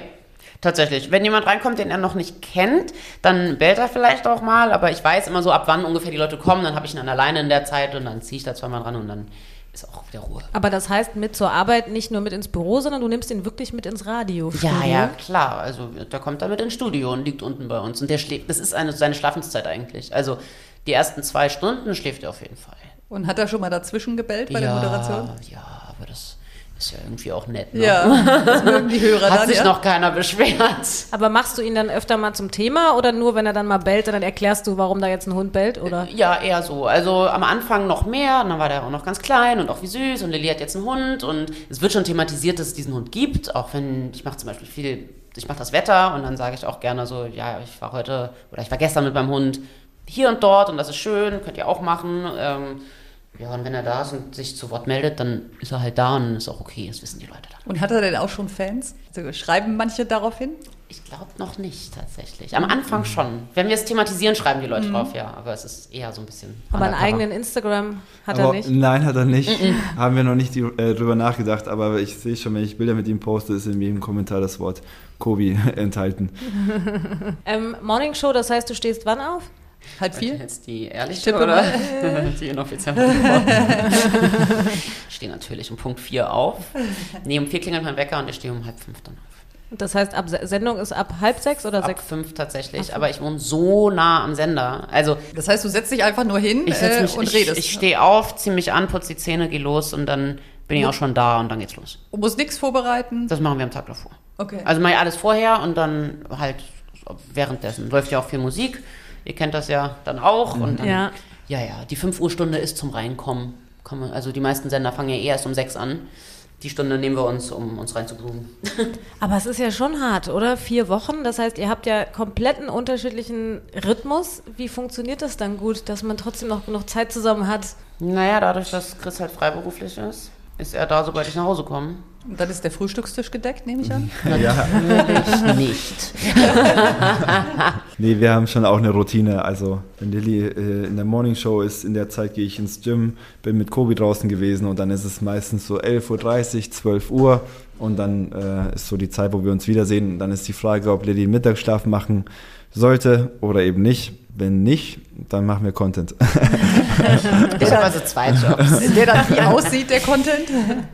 Tatsächlich. Wenn jemand reinkommt, den er noch nicht kennt, dann bellt er vielleicht auch mal, aber ich weiß immer so, ab wann ungefähr die Leute kommen, dann habe ich ihn dann alleine in der Zeit und dann ziehe ich da zweimal ran und dann ist auch wieder Ruhe. Aber das heißt mit zur Arbeit nicht nur mit ins Büro, sondern du nimmst ihn wirklich mit ins Radio. Ja, ja, klar. Also der kommt damit ins Studio und liegt unten bei uns. Und der schläft, das ist eine, seine Schlafenszeit eigentlich. Also die ersten zwei Stunden schläft er auf jeden Fall. Und hat er schon mal dazwischen gebellt bei ja, der Moderation? Ja, aber das ist ja irgendwie auch nett. Ne? Ja, das mögen die Hörer Hat dann, sich ja? noch keiner beschwert. Aber machst du ihn dann öfter mal zum Thema oder nur, wenn er dann mal bellt, dann erklärst du, warum da jetzt ein Hund bellt? Oder? Ja, eher so. Also am Anfang noch mehr, und dann war der auch noch ganz klein und auch wie süß und Lilly hat jetzt einen Hund und es wird schon thematisiert, dass es diesen Hund gibt, auch wenn ich mache zum Beispiel viel, ich mache das Wetter und dann sage ich auch gerne so, ja, ich war heute oder ich war gestern mit meinem Hund hier und dort und das ist schön, könnt ihr auch machen. Ähm, ja, und wenn er da ist und sich zu Wort meldet, dann ist er halt da und ist auch okay, das wissen die Leute dann. Und hat er denn auch schon Fans? Also schreiben manche darauf hin? Ich glaube noch nicht tatsächlich. Am Anfang schon. Wenn wir es thematisieren, schreiben die Leute drauf, ja. Aber es ist eher so ein bisschen. Aber einen eigenen Instagram hat aber, er nicht. Nein, hat er nicht. Haben wir noch nicht die, äh, drüber nachgedacht, aber ich sehe schon, wenn ich Bilder mit ihm poste, ist in jedem Kommentar das Wort Kobi *laughs* enthalten. *laughs* Ähm, Morning Show, das heißt, du stehst wann auf? Halb vier? Jetzt die ehrliche tippe oder *laughs* die inoffizielle. *laughs* Ich stehe natürlich um Punkt 4 auf. Nee, um 4 klingelt mein Wecker und ich stehe um halb fünf dann auf. Das heißt, ab Se- Sendung ist ab halb sechs oder Ab sechs? fünf tatsächlich, aber ich wohne so nah am Sender. Also Das heißt, du setzt dich einfach nur hin äh, mich, und ich, redest. ich stehe auf, ziehe mich an, putze die Zähne, gehe los und dann bin ich auch schon da und dann geht's los. Du musst nichts vorbereiten. Das machen wir am Tag davor. Okay. Also mache ich alles vorher und dann halt währenddessen. Läuft ja auch viel Musik. Ihr kennt das ja dann auch. Und dann, Ja. ja, ja, die 5 Uhr Stunde ist zum Reinkommen. Kommen- Also die meisten Sender fangen ja eh erst um 6 an. Die Stunde nehmen wir uns, um uns reinzugrooven. *laughs* Aber es ist ja schon hart, oder? Vier Wochen. Das heißt, ihr habt ja komplett einen unterschiedlichen Rhythmus. Wie funktioniert das dann gut, dass man trotzdem noch genug Zeit zusammen hat? naja, dadurch, dass Chris halt freiberuflich ist, ist er da, sobald ich nach Hause komme. Und dann ist der Frühstückstisch gedeckt, nehme ich an. *laughs* Ja. Natürlich nicht. Nee, wir haben schon auch eine Routine. Also, wenn Lilly äh, in der Morning Show ist, in der Zeit gehe ich ins Gym, bin mit Kobi draußen gewesen und dann ist es meistens so 11.30 Uhr, 12 Uhr und dann äh, ist so die Zeit, wo wir uns wiedersehen. Und dann ist die Frage, ob Lilly einen Mittagsschlaf machen sollte oder eben nicht. Wenn nicht, dann machen wir Content. Ich habe also zwei Jobs. Der dann wie *laughs* aussieht, der Content.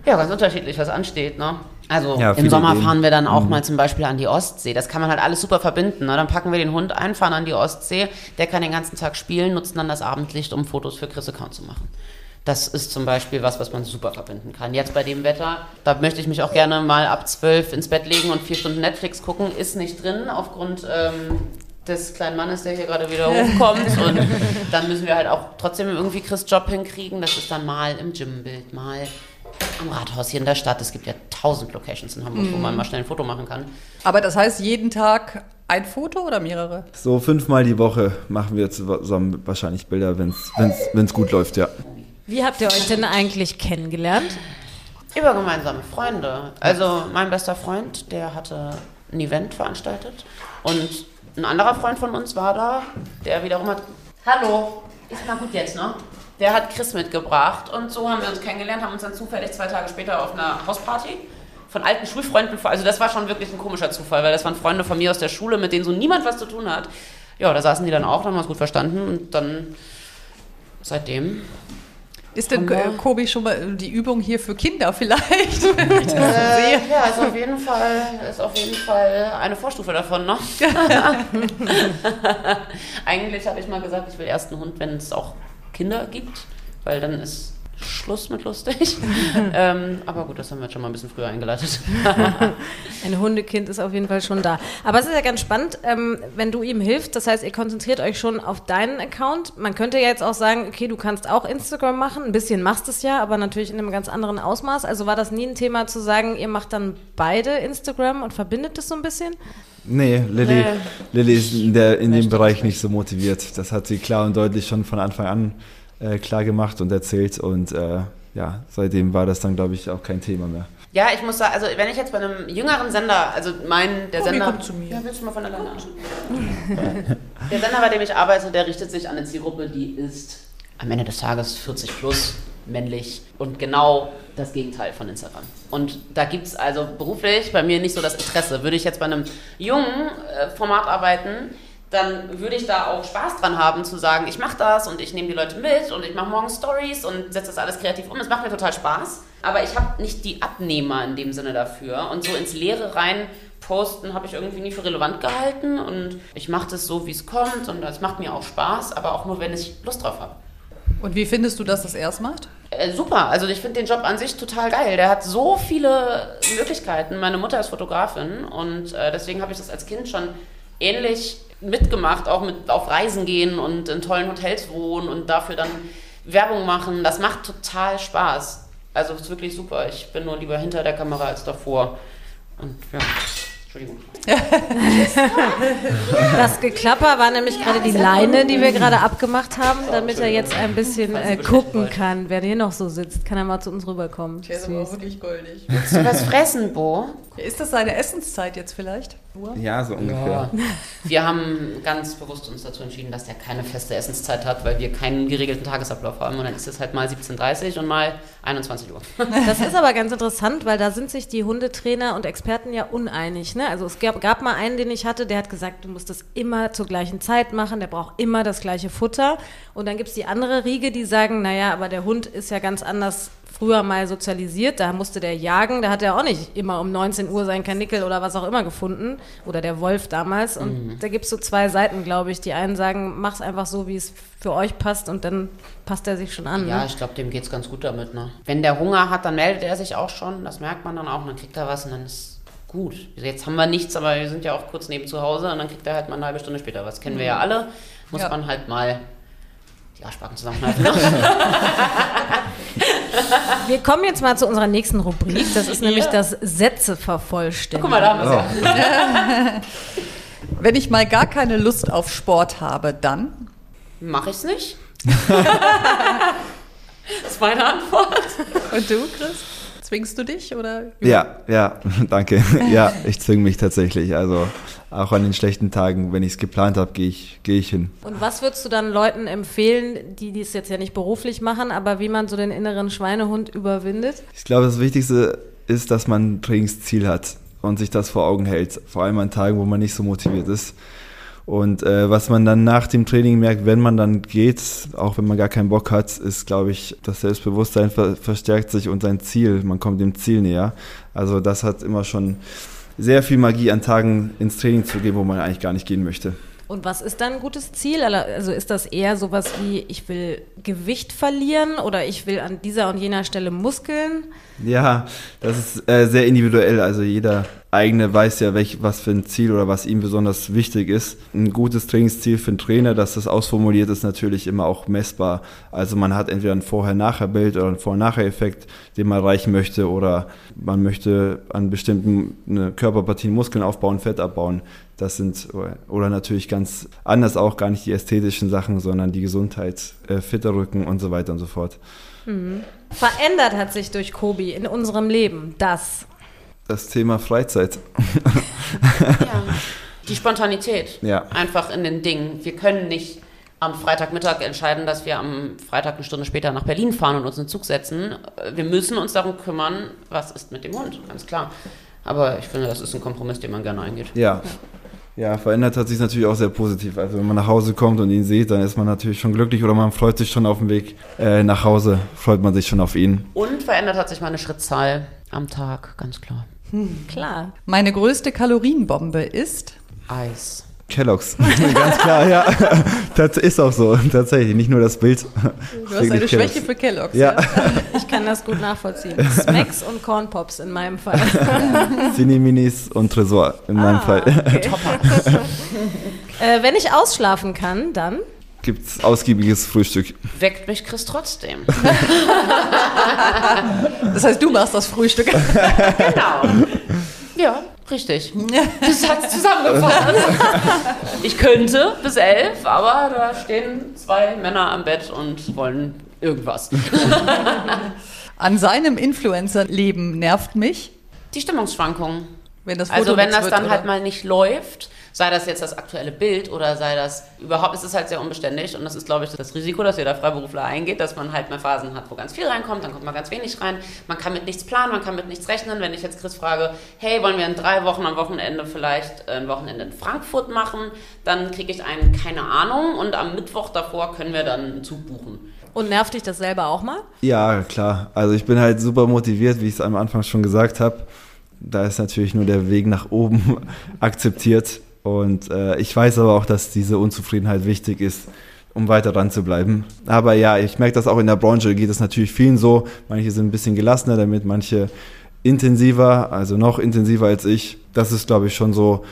Ja, ganz unterschiedlich, was ansteht, ne? Also Ja, im Sommer Ideen. fahren wir dann auch mal zum Beispiel an die Ostsee. Das kann man halt alles super verbinden. Ne? Dann packen wir den Hund ein, fahren an die Ostsee. Der kann den ganzen Tag spielen, nutzen dann das Abendlicht, um Fotos für Chris Account zu machen. Das ist zum Beispiel was, was man super verbinden kann. Jetzt bei dem Wetter, da möchte ich mich auch gerne mal ab zwölf ins Bett legen und vier Stunden Netflix gucken. Ist nicht drin aufgrund ähm, des kleinen Mannes, der hier gerade wieder hochkommt. *laughs* Und dann müssen wir halt auch trotzdem irgendwie Chris Job hinkriegen. Das ist dann mal im Gymbild, mal am Rathaus hier in der Stadt. Es gibt ja tausend Locations in Hamburg, wo man mal schnell ein Foto machen kann. Aber das heißt, jeden Tag ein Foto oder mehrere? So fünfmal die Woche machen wir zusammen wahrscheinlich Bilder, wenn es gut läuft, ja. Wie habt ihr euch denn eigentlich kennengelernt? Über gemeinsame Freunde. Also mein bester Freund, der hatte ein Event veranstaltet und ein anderer Freund von uns war da, der wiederum hat. Hallo, ist mal gut jetzt, ne? Der hat Chris mitgebracht und so haben wir uns kennengelernt, haben uns dann zufällig zwei Tage später auf einer Hausparty von alten Schulfreunden, also das war schon wirklich ein komischer Zufall, weil das waren Freunde von mir aus der Schule, mit denen so niemand was zu tun hat. Ja, da saßen die dann auch, da haben wir uns gut verstanden und dann seitdem Ist denn äh, Kobi schon mal die Übung hier für Kinder vielleicht? *laughs* Äh, ja, ist auf jeden Fall, ist auf jeden Fall eine Vorstufe davon, ne? *laughs* Eigentlich habe ich mal gesagt, ich will erst einen Hund, wenn es auch Kinder gibt, weil dann ist Schluss mit lustig. *laughs* ähm, aber gut, das haben wir jetzt schon mal ein bisschen früher eingeleitet. Ein Hundekind ist auf jeden Fall schon da. Aber es ist ja ganz spannend, ähm, wenn du ihm hilfst. Das heißt, ihr konzentriert euch schon auf deinen Account. Man könnte ja jetzt auch sagen, okay, du kannst auch Instagram machen. Ein bisschen machst es ja, aber natürlich in einem ganz anderen Ausmaß. Also war das nie ein Thema zu sagen, ihr macht dann beide Instagram und verbindet das so ein bisschen? Nee, Lilly, Nee. Lilly ist in, der, in dem Bereich nicht so motiviert. Das hat sie klar und deutlich schon von Anfang an äh, klar gemacht und erzählt. Und äh, ja, seitdem war das dann, glaube ich, auch kein Thema mehr. Ja, ich muss sagen, also wenn ich jetzt bei einem jüngeren Sender, also mein, der Kobi, Sender. komm zu mir. Ja, willst du mal von alleine anschauen? der Sender, bei dem ich arbeite, der richtet sich an eine Zielgruppe, die ist am Ende des Tages 40 plus. männlich und genau das Gegenteil von Instagram. Und da gibt es also beruflich bei mir nicht so das Interesse. Würde ich jetzt bei einem jungen äh, Format arbeiten, dann würde ich da auch Spaß dran haben zu sagen, ich mache das und ich nehme die Leute mit und ich mache morgen Stories und setze das alles kreativ um. Es macht mir total Spaß, aber ich habe nicht die Abnehmer in dem Sinne dafür und so ins Leere rein posten habe ich irgendwie nie für relevant gehalten und ich mache das so, wie es kommt und es macht mir auch Spaß, aber auch nur, wenn ich Lust drauf habe. Und wie findest du, dass das erst macht? Äh, super, also ich finde den Job an sich total geil. Der hat so viele Möglichkeiten. Meine Mutter ist Fotografin und äh, deswegen habe ich das als Kind schon ähnlich mitgemacht, auch mit auf Reisen gehen und in tollen Hotels wohnen und dafür dann Werbung machen. Das macht total Spaß. Also es ist wirklich super. Ich bin nur lieber hinter der Kamera als davor. Und ja. Entschuldigung. *laughs* Das Geklapper war nämlich gerade die Leine, die wir gerade abgemacht haben, damit er jetzt ein bisschen äh, gucken kann, wer hier noch so sitzt. Kann er mal zu uns rüberkommen. Der ist aber auch wirklich goldig. Willst du was fressen, Bo? Ist das seine Essenszeit jetzt vielleicht? Uhr? Ja, so ungefähr. *laughs* Wir haben ganz bewusst uns dazu entschieden, dass der keine feste Essenszeit hat, weil wir keinen geregelten Tagesablauf haben. Und dann ist es halt mal 17.30 Uhr und mal 21 Uhr. *laughs* Das ist aber ganz interessant, weil da sind sich die Hundetrainer und Experten ja uneinig. Ne? Also es gab, gab mal einen, den ich hatte, der hat gesagt, du musst das immer zur gleichen Zeit machen, der braucht immer das gleiche Futter. Und dann gibt es die andere Riege, die sagen, naja, aber der Hund ist ja ganz anders früher mal sozialisiert, da musste der jagen, da hat er auch nicht immer um 19 Uhr sein Kanickel oder was auch immer gefunden. Oder der Wolf damals. Und Mhm. da gibt es so zwei Seiten, glaube ich. Die einen sagen, mach's einfach so, wie es für euch passt und dann passt er sich schon an. Ja, Ne? ich glaube, dem geht's ganz gut damit. Ne? Wenn der Hunger hat, dann meldet er sich auch schon. Das merkt man dann auch. Und dann kriegt er was und dann ist gut. Jetzt haben wir nichts, aber wir sind ja auch kurz neben zu Hause und dann kriegt er halt mal eine halbe Stunde später was. Kennen wir ja alle. Muss Ja. man halt mal die Arschbacken zusammenhalten. *laughs* *laughs* Wir kommen jetzt mal zu unserer nächsten Rubrik. Das ist nämlich das Sätze vervollständigen. Guck mal, da haben wir es ja. Wenn ich mal gar keine Lust auf Sport habe, dann? Mache ich's nicht? *laughs* das ist meine Antwort. Und du, Chris? Zwingst du dich oder? Ja, ja, *laughs* danke. *laughs* Ja, ich zwinge mich tatsächlich. Also auch an den schlechten Tagen, wenn ich es geplant habe, gehe ich, gehe ich hin. Und was würdest du dann Leuten empfehlen, die dies jetzt ja nicht beruflich machen, aber wie man so den inneren Schweinehund überwindet? Ich glaube, das Wichtigste ist, dass man ein Trainingsziel hat und sich das vor Augen hält. Vor allem an Tagen, wo man nicht so motiviert ist. Und äh, was man dann nach dem Training merkt, wenn man dann geht, auch wenn man gar keinen Bock hat, ist, glaube ich, das Selbstbewusstsein ver verstärkt sich und sein Ziel, man kommt dem Ziel näher. Also das hat immer schon sehr viel Magie an Tagen ins Training zu gehen, wo man eigentlich gar nicht gehen möchte. Und was ist dann ein gutes Ziel? Also ist das eher sowas wie, ich will Gewicht verlieren oder ich will an dieser und jener Stelle Muskeln? Ja, das ist äh, sehr individuell. Also jeder eigene weiß ja, welch, was für ein Ziel oder was ihm besonders wichtig ist. Ein gutes Trainingsziel für einen Trainer, dass das ausformuliert ist, natürlich immer auch messbar. Also man hat entweder ein Vorher-Nachher-Bild oder einen Vorher-Nachher-Effekt, den man erreichen möchte, oder man möchte an bestimmten Körperpartien Muskeln aufbauen, Fett abbauen. Das sind, oder natürlich ganz anders auch gar nicht die ästhetischen Sachen, sondern die Gesundheit, äh, fitter Rücken und so weiter und so fort. Mhm. Verändert hat sich durch Kobi in unserem Leben das. Das Thema Freizeit. Ja. *laughs* Die Spontanität. Ja. Einfach in den Dingen. Wir können nicht am Freitagmittag entscheiden, dass wir am Freitag eine Stunde später nach Berlin fahren und uns in den Zug setzen. Wir müssen uns darum kümmern, was ist mit dem Hund, ganz klar. Aber ich finde, das ist ein Kompromiss, den man gerne eingeht. Ja. Ja, verändert hat sich natürlich auch sehr positiv. Also wenn man nach Hause kommt und ihn sieht, dann ist man natürlich schon glücklich oder man freut sich schon auf dem Weg äh, nach Hause, freut man sich schon auf ihn. Und verändert hat sich meine Schrittzahl am Tag, ganz klar. Klar. Meine größte Kalorienbombe ist? Eis. Kelloggs, *laughs* ganz klar, ja. *laughs* Das ist auch so, *laughs* tatsächlich. Nicht nur das Bild. Du hast eine Schwäche für Kelloggs. Ja, Ich kann das gut nachvollziehen. Smacks und Cornpops in meinem Fall. Cineminis und Tresor in meinem Fall. Okay. äh, wenn ich ausschlafen kann, dann Gibt's ausgiebiges Frühstück. Weckt mich Chris trotzdem. Das heißt, du machst das Frühstück. genau. Ja, richtig. *laughs* Das hat's zusammengefasst. *laughs* Ich könnte bis elf, aber da stehen zwei Männer am Bett und wollen irgendwas. *laughs* An seinem Influencer-Leben nervt mich. Die Stimmungsschwankungen. Wenn das Foto also wenn das wird, dann oder? halt mal nicht läuft, sei das jetzt das aktuelle Bild oder sei das überhaupt, ist es halt sehr unbeständig und das ist, glaube ich, das Risiko, dass jeder Freiberufler eingeht, dass man halt mal Phasen hat, wo ganz viel reinkommt, dann kommt mal ganz wenig rein. Man kann mit nichts planen, man kann mit nichts rechnen. Wenn ich jetzt Chris frage, hey, wollen wir in drei Wochen am Wochenende vielleicht ein Wochenende in Frankfurt machen, dann kriege ich einen keine Ahnung und am Mittwoch davor können wir dann einen Zug buchen. Und nervt dich das selber auch mal? Ja, klar. Also ich bin halt super motiviert, wie ich es am Anfang schon gesagt habe. Da ist natürlich nur der Weg nach oben *laughs* akzeptiert. Und äh, ich weiß aber auch, dass diese Unzufriedenheit wichtig ist, um weiter dran zu bleiben. Aber ja, ich merke das auch in der Branche, geht es natürlich vielen so. Manche sind ein bisschen gelassener damit, manche intensiver, also noch intensiver als ich. Das ist, glaube ich, schon so,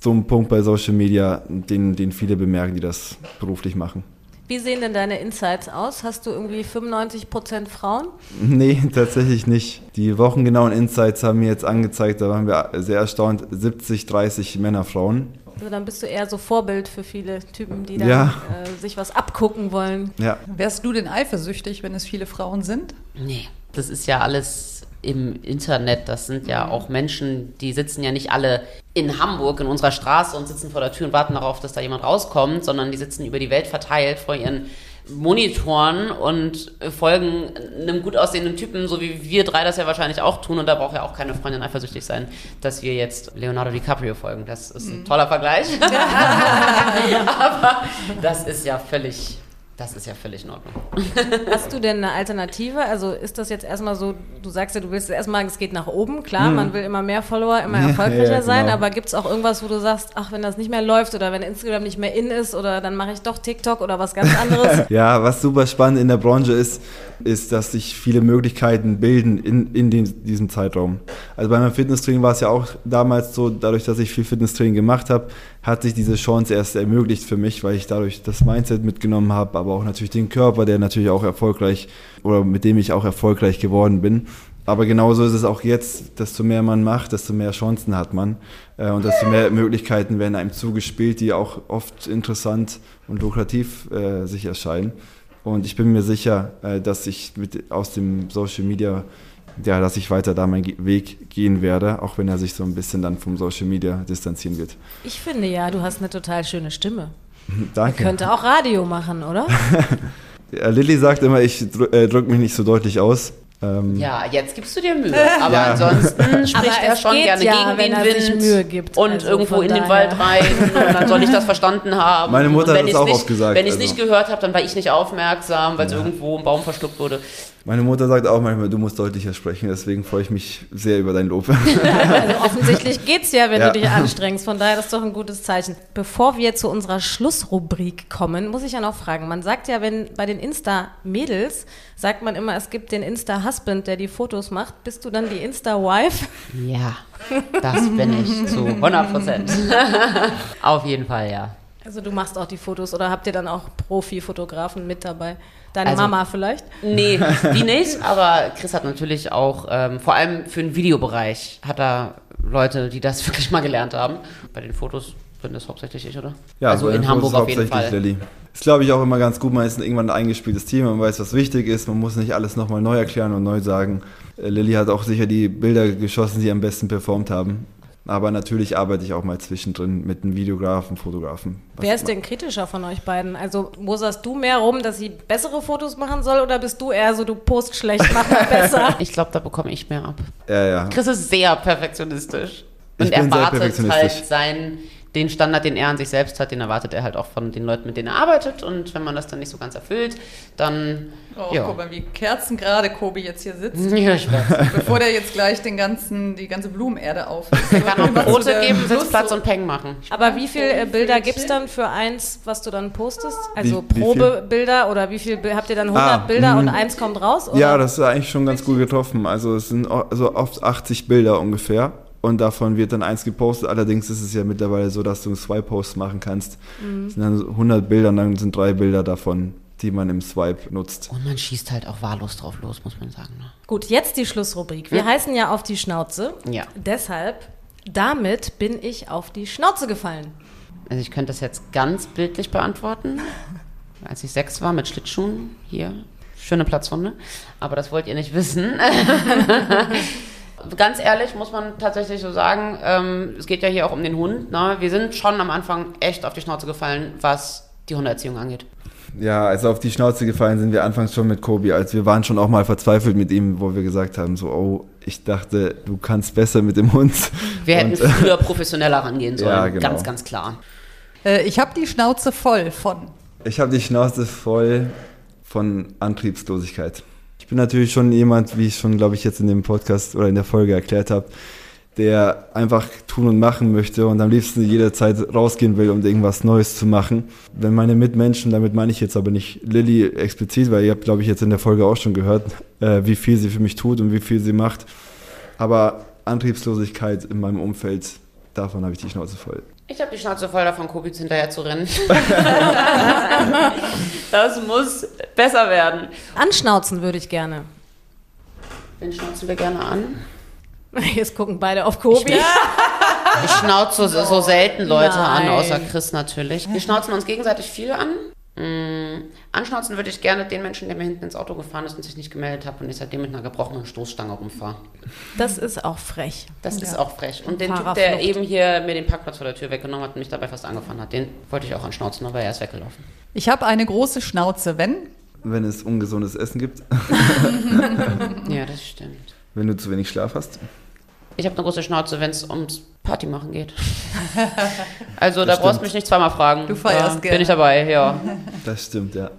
so ein Punkt bei Social Media, den, den viele bemerken, die das beruflich machen. Wie sehen denn deine Insights aus? Hast du irgendwie 95% Frauen? Nee, tatsächlich nicht. Die wochengenauen Insights haben mir jetzt angezeigt, da waren wir sehr erstaunt, 70, 30 Männer, Frauen. Also dann bist du eher so Vorbild für viele Typen, die dann Ja. äh, sich was abgucken wollen. Ja, Wärst du denn eifersüchtig, wenn es viele Frauen sind? Nee, das ist ja alles im Internet. Das sind ja auch Menschen, die sitzen ja nicht alle in Hamburg in unserer Straße und sitzen vor der Tür und warten darauf, dass da jemand rauskommt, sondern die sitzen über die Welt verteilt vor ihren Monitoren und folgen einem gut aussehenden Typen, so wie wir drei das ja wahrscheinlich auch tun. Und da braucht ja auch keine Freundin eifersüchtig sein, dass wir jetzt Leonardo DiCaprio folgen. Das ist ein toller Vergleich. *laughs* *laughs* Aber das ist ja völlig, das ist ja völlig in Ordnung. Hast du denn eine Alternative? Also ist das jetzt erstmal so, du sagst ja, du willst erstmal, es geht nach oben, klar, man will immer mehr Follower, immer Ja, erfolgreicher ja, sein, genau. aber gibt es auch irgendwas, wo du sagst, ach, wenn das nicht mehr läuft oder wenn Instagram nicht mehr in ist oder dann mache ich doch TikTok oder was ganz anderes? *laughs* Ja, was super spannend in der Branche ist, ist, dass sich viele Möglichkeiten bilden in, in dem, diesem Zeitraum. Also bei meinem Fitnesstraining war es ja auch damals so, dadurch, dass ich viel Fitnesstraining gemacht habe, hat sich diese Chance erst ermöglicht für mich, weil ich dadurch das Mindset mitgenommen habe, aber auch natürlich den Körper, der natürlich auch erfolgreich oder mit dem ich auch erfolgreich geworden bin. Aber genauso ist es auch jetzt, desto mehr man macht, desto mehr Chancen hat man äh, und desto mehr Möglichkeiten werden einem zugespielt, die auch oft interessant und lukrativ äh, sich erscheinen. Und ich bin mir sicher, äh, dass ich mit, aus dem Social Media, ja, dass ich weiter da meinen Weg gehen werde, auch wenn er sich so ein bisschen dann vom Social Media distanzieren wird. Ich finde ja, du hast eine total schöne Stimme. *laughs* Danke. Könnte auch Radio machen, oder? *laughs* Lilly sagt immer, ich drü äh, drücke mich nicht so deutlich aus. Ähm, Ja, jetzt gibst du dir Mühe. *laughs* Aber Ja. ansonsten spricht Aber er es schon gerne ja, gegen wenn den er Wind sich Mühe gibt. und Also irgendwo in den daher. Wald rein und dann soll ich das verstanden haben. Meine Mutter hat das ich's auch nicht, oft gesagt, Wenn ich es also. nicht gehört habe, dann war ich nicht aufmerksam, weil es irgendwo ein Baum verschluckt wurde. Meine Mutter sagt auch manchmal, du musst deutlicher sprechen, deswegen freue ich mich sehr über dein Lob. Also offensichtlich geht's ja, wenn Ja. du dich anstrengst. Von daher ist das doch ein gutes Zeichen. Bevor wir zu unserer Schlussrubrik kommen, muss ich ja noch fragen. Man sagt ja, wenn bei den Insta-Mädels sagt man immer, es gibt den Insta-Husband, der die Fotos macht. Bist du dann die Insta-Wife? Ja, das bin ich zu 100 Prozent. *laughs* Auf jeden Fall, ja. Also du machst auch die Fotos oder habt ihr dann auch Profi-Fotografen mit dabei? Deine Also- Mama vielleicht? Nee, *laughs* die nicht, aber Chris hat natürlich auch, ähm, vor allem für den Videobereich, hat er Leute, die das *laughs* wirklich mal gelernt haben. Bei den Fotos bin das hauptsächlich ich, oder? also bei in Hamburg auf jeden hauptsächlich Fall. Lilly. Ist, glaube ich, auch immer ganz gut. Man ist irgendwann ein eingespieltes Team, man weiß, was wichtig ist. Man muss nicht alles nochmal neu erklären und neu sagen. Äh, Lilly hat auch sicher die Bilder geschossen, die am besten performt haben. Aber natürlich arbeite ich auch mal zwischendrin mit einem Videografen, Fotografen. Wer ist denn kritischer von euch beiden? Also moserst du mehr rum, dass sie bessere Fotos machen soll oder bist du eher so, du post schlecht, mach mal besser? *laughs* Ich glaube, da bekomme ich mehr ab. Ja, ja. Chris ist sehr perfektionistisch. Und Ich bin sehr erwartet perfektionistisch. halt seinen, den Standard, den er an sich selbst hat, den erwartet er halt auch von den Leuten, mit denen er arbeitet. Und wenn man das dann nicht so ganz erfüllt, dann. Oh, ja. guck mal, wie kerzengerade Kobi jetzt hier sitzt. Ja, ich weiß. Bevor der jetzt gleich den ganzen, die ganze Blumenerde aufisst. *laughs* Er kann auch Brote geben, Sitzplatz und Peng machen. Aber wie viele äh, Bilder gibt's dann für eins, was du dann postest? Also? Probebilder oder wie viel habt ihr dann 100 Ah, Bilder und mhm. eins kommt raus? Oder? Ja, das ist eigentlich schon ganz gut getroffen. Also es sind o- also oft 80 Bilder ungefähr. Und davon wird dann eins gepostet. Allerdings ist es ja mittlerweile so, dass du zwei Posts machen kannst. Es sind dann so 100 Bilder und dann sind drei Bilder davon, die man im Swipe nutzt. Und man schießt halt auch wahllos drauf los, muss man sagen. Ne? Gut, jetzt die Schlussrubrik. Wir heißen ja auf die Schnauze. Ja. Deshalb, damit bin ich auf die Schnauze gefallen. Also ich könnte das jetzt ganz bildlich beantworten. *laughs* Als ich sechs war mit Schlittschuhen, hier, schöne Platzwunde, aber das wollt ihr nicht wissen. *laughs* *laughs* ganz ehrlich muss man tatsächlich so sagen, ähm, es geht ja hier auch um den Hund. Ne? Wir sind schon am Anfang echt auf die Schnauze gefallen, was die Hunderziehung angeht. Ja, also auf die Schnauze gefallen sind wir anfangs schon mit Kobi. als wir waren schon auch mal verzweifelt mit ihm, wo wir gesagt haben, so, oh, ich dachte, du kannst besser mit dem Hund. Wir hätten Und, *laughs* früher professioneller rangehen sollen, ja, genau. ganz, ganz klar. Äh, ich habe die Schnauze voll von. Ich habe die Schnauze voll von Antriebslosigkeit. Bin natürlich schon jemand, wie ich schon, glaube ich, jetzt in dem Podcast oder in der Folge erklärt habe, der einfach tun und machen möchte und am liebsten jederzeit rausgehen will, um irgendwas Neues zu machen. Wenn meine Mitmenschen, damit meine ich jetzt aber nicht Lilly explizit, weil ihr habt, glaube ich, jetzt in der Folge auch schon gehört, äh, wie viel sie für mich tut und wie viel sie macht. Aber Antriebslosigkeit in meinem Umfeld, davon habe ich die Schnauze voll. Ich habe die Schnauze voll davon, Kubitz hinterher zu rennen. *laughs* das muss besser werden. Anschnauzen würde ich gerne. Wen schnauzen wir gerne an? Jetzt gucken beide auf Kobi. Ich, schnauze so, so, selten Leute Nein. an, außer Chris natürlich. Wir schnauzen uns gegenseitig viel an. Mm, anschnauzen würde ich gerne den Menschen, der mir hinten ins Auto gefahren ist und sich nicht gemeldet hat und ich seitdem mit einer gebrochenen Stoßstange rumfahre. Das ist auch frech. Das ja. ist auch frech. Und den Typ, der eben hier mir den Parkplatz vor der Tür weggenommen hat und mich dabei fast angefahren hat, den wollte ich auch anschnauzen, aber er ist weggelaufen. Ich habe eine große Schnauze, wenn? Wenn es ungesundes Essen gibt. *laughs* ja, das stimmt. Wenn du zu wenig Schlaf hast. Ich habe eine große Schnauze, wenn es ums Party machen geht. *laughs* also da brauchst du mich nicht zweimal fragen. Du feierst ja, gerne. Bin ich dabei, ja. *laughs* Das stimmt, ja.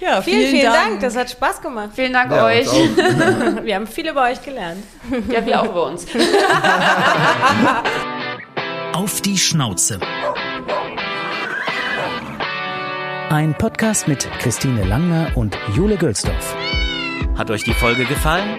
Ja, vielen, vielen, vielen Dank. Dank. Das hat Spaß gemacht. Vielen Dank ja, euch. *laughs* wir haben viel über euch gelernt. Ja, wir auch über uns. Auf die Schnauze. Ein Podcast mit Christine Langner und Jule Gülsdorf. Hat euch die Folge gefallen?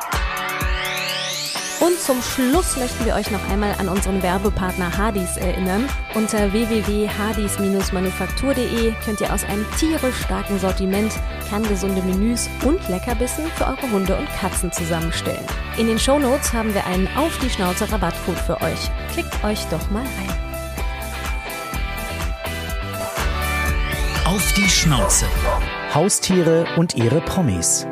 Und zum Schluss möchten wir euch noch einmal an unseren Werbepartner Hardys erinnern. Unter www.hardys-manufaktur.de könnt ihr aus einem tierisch starken Sortiment kerngesunde Menüs und Leckerbissen für eure Hunde und Katzen zusammenstellen. In den Shownotes haben wir einen Auf die Schnauze Rabattcode für euch. Klickt euch doch mal rein. Auf die Schnauze. Haustiere und ihre Promis.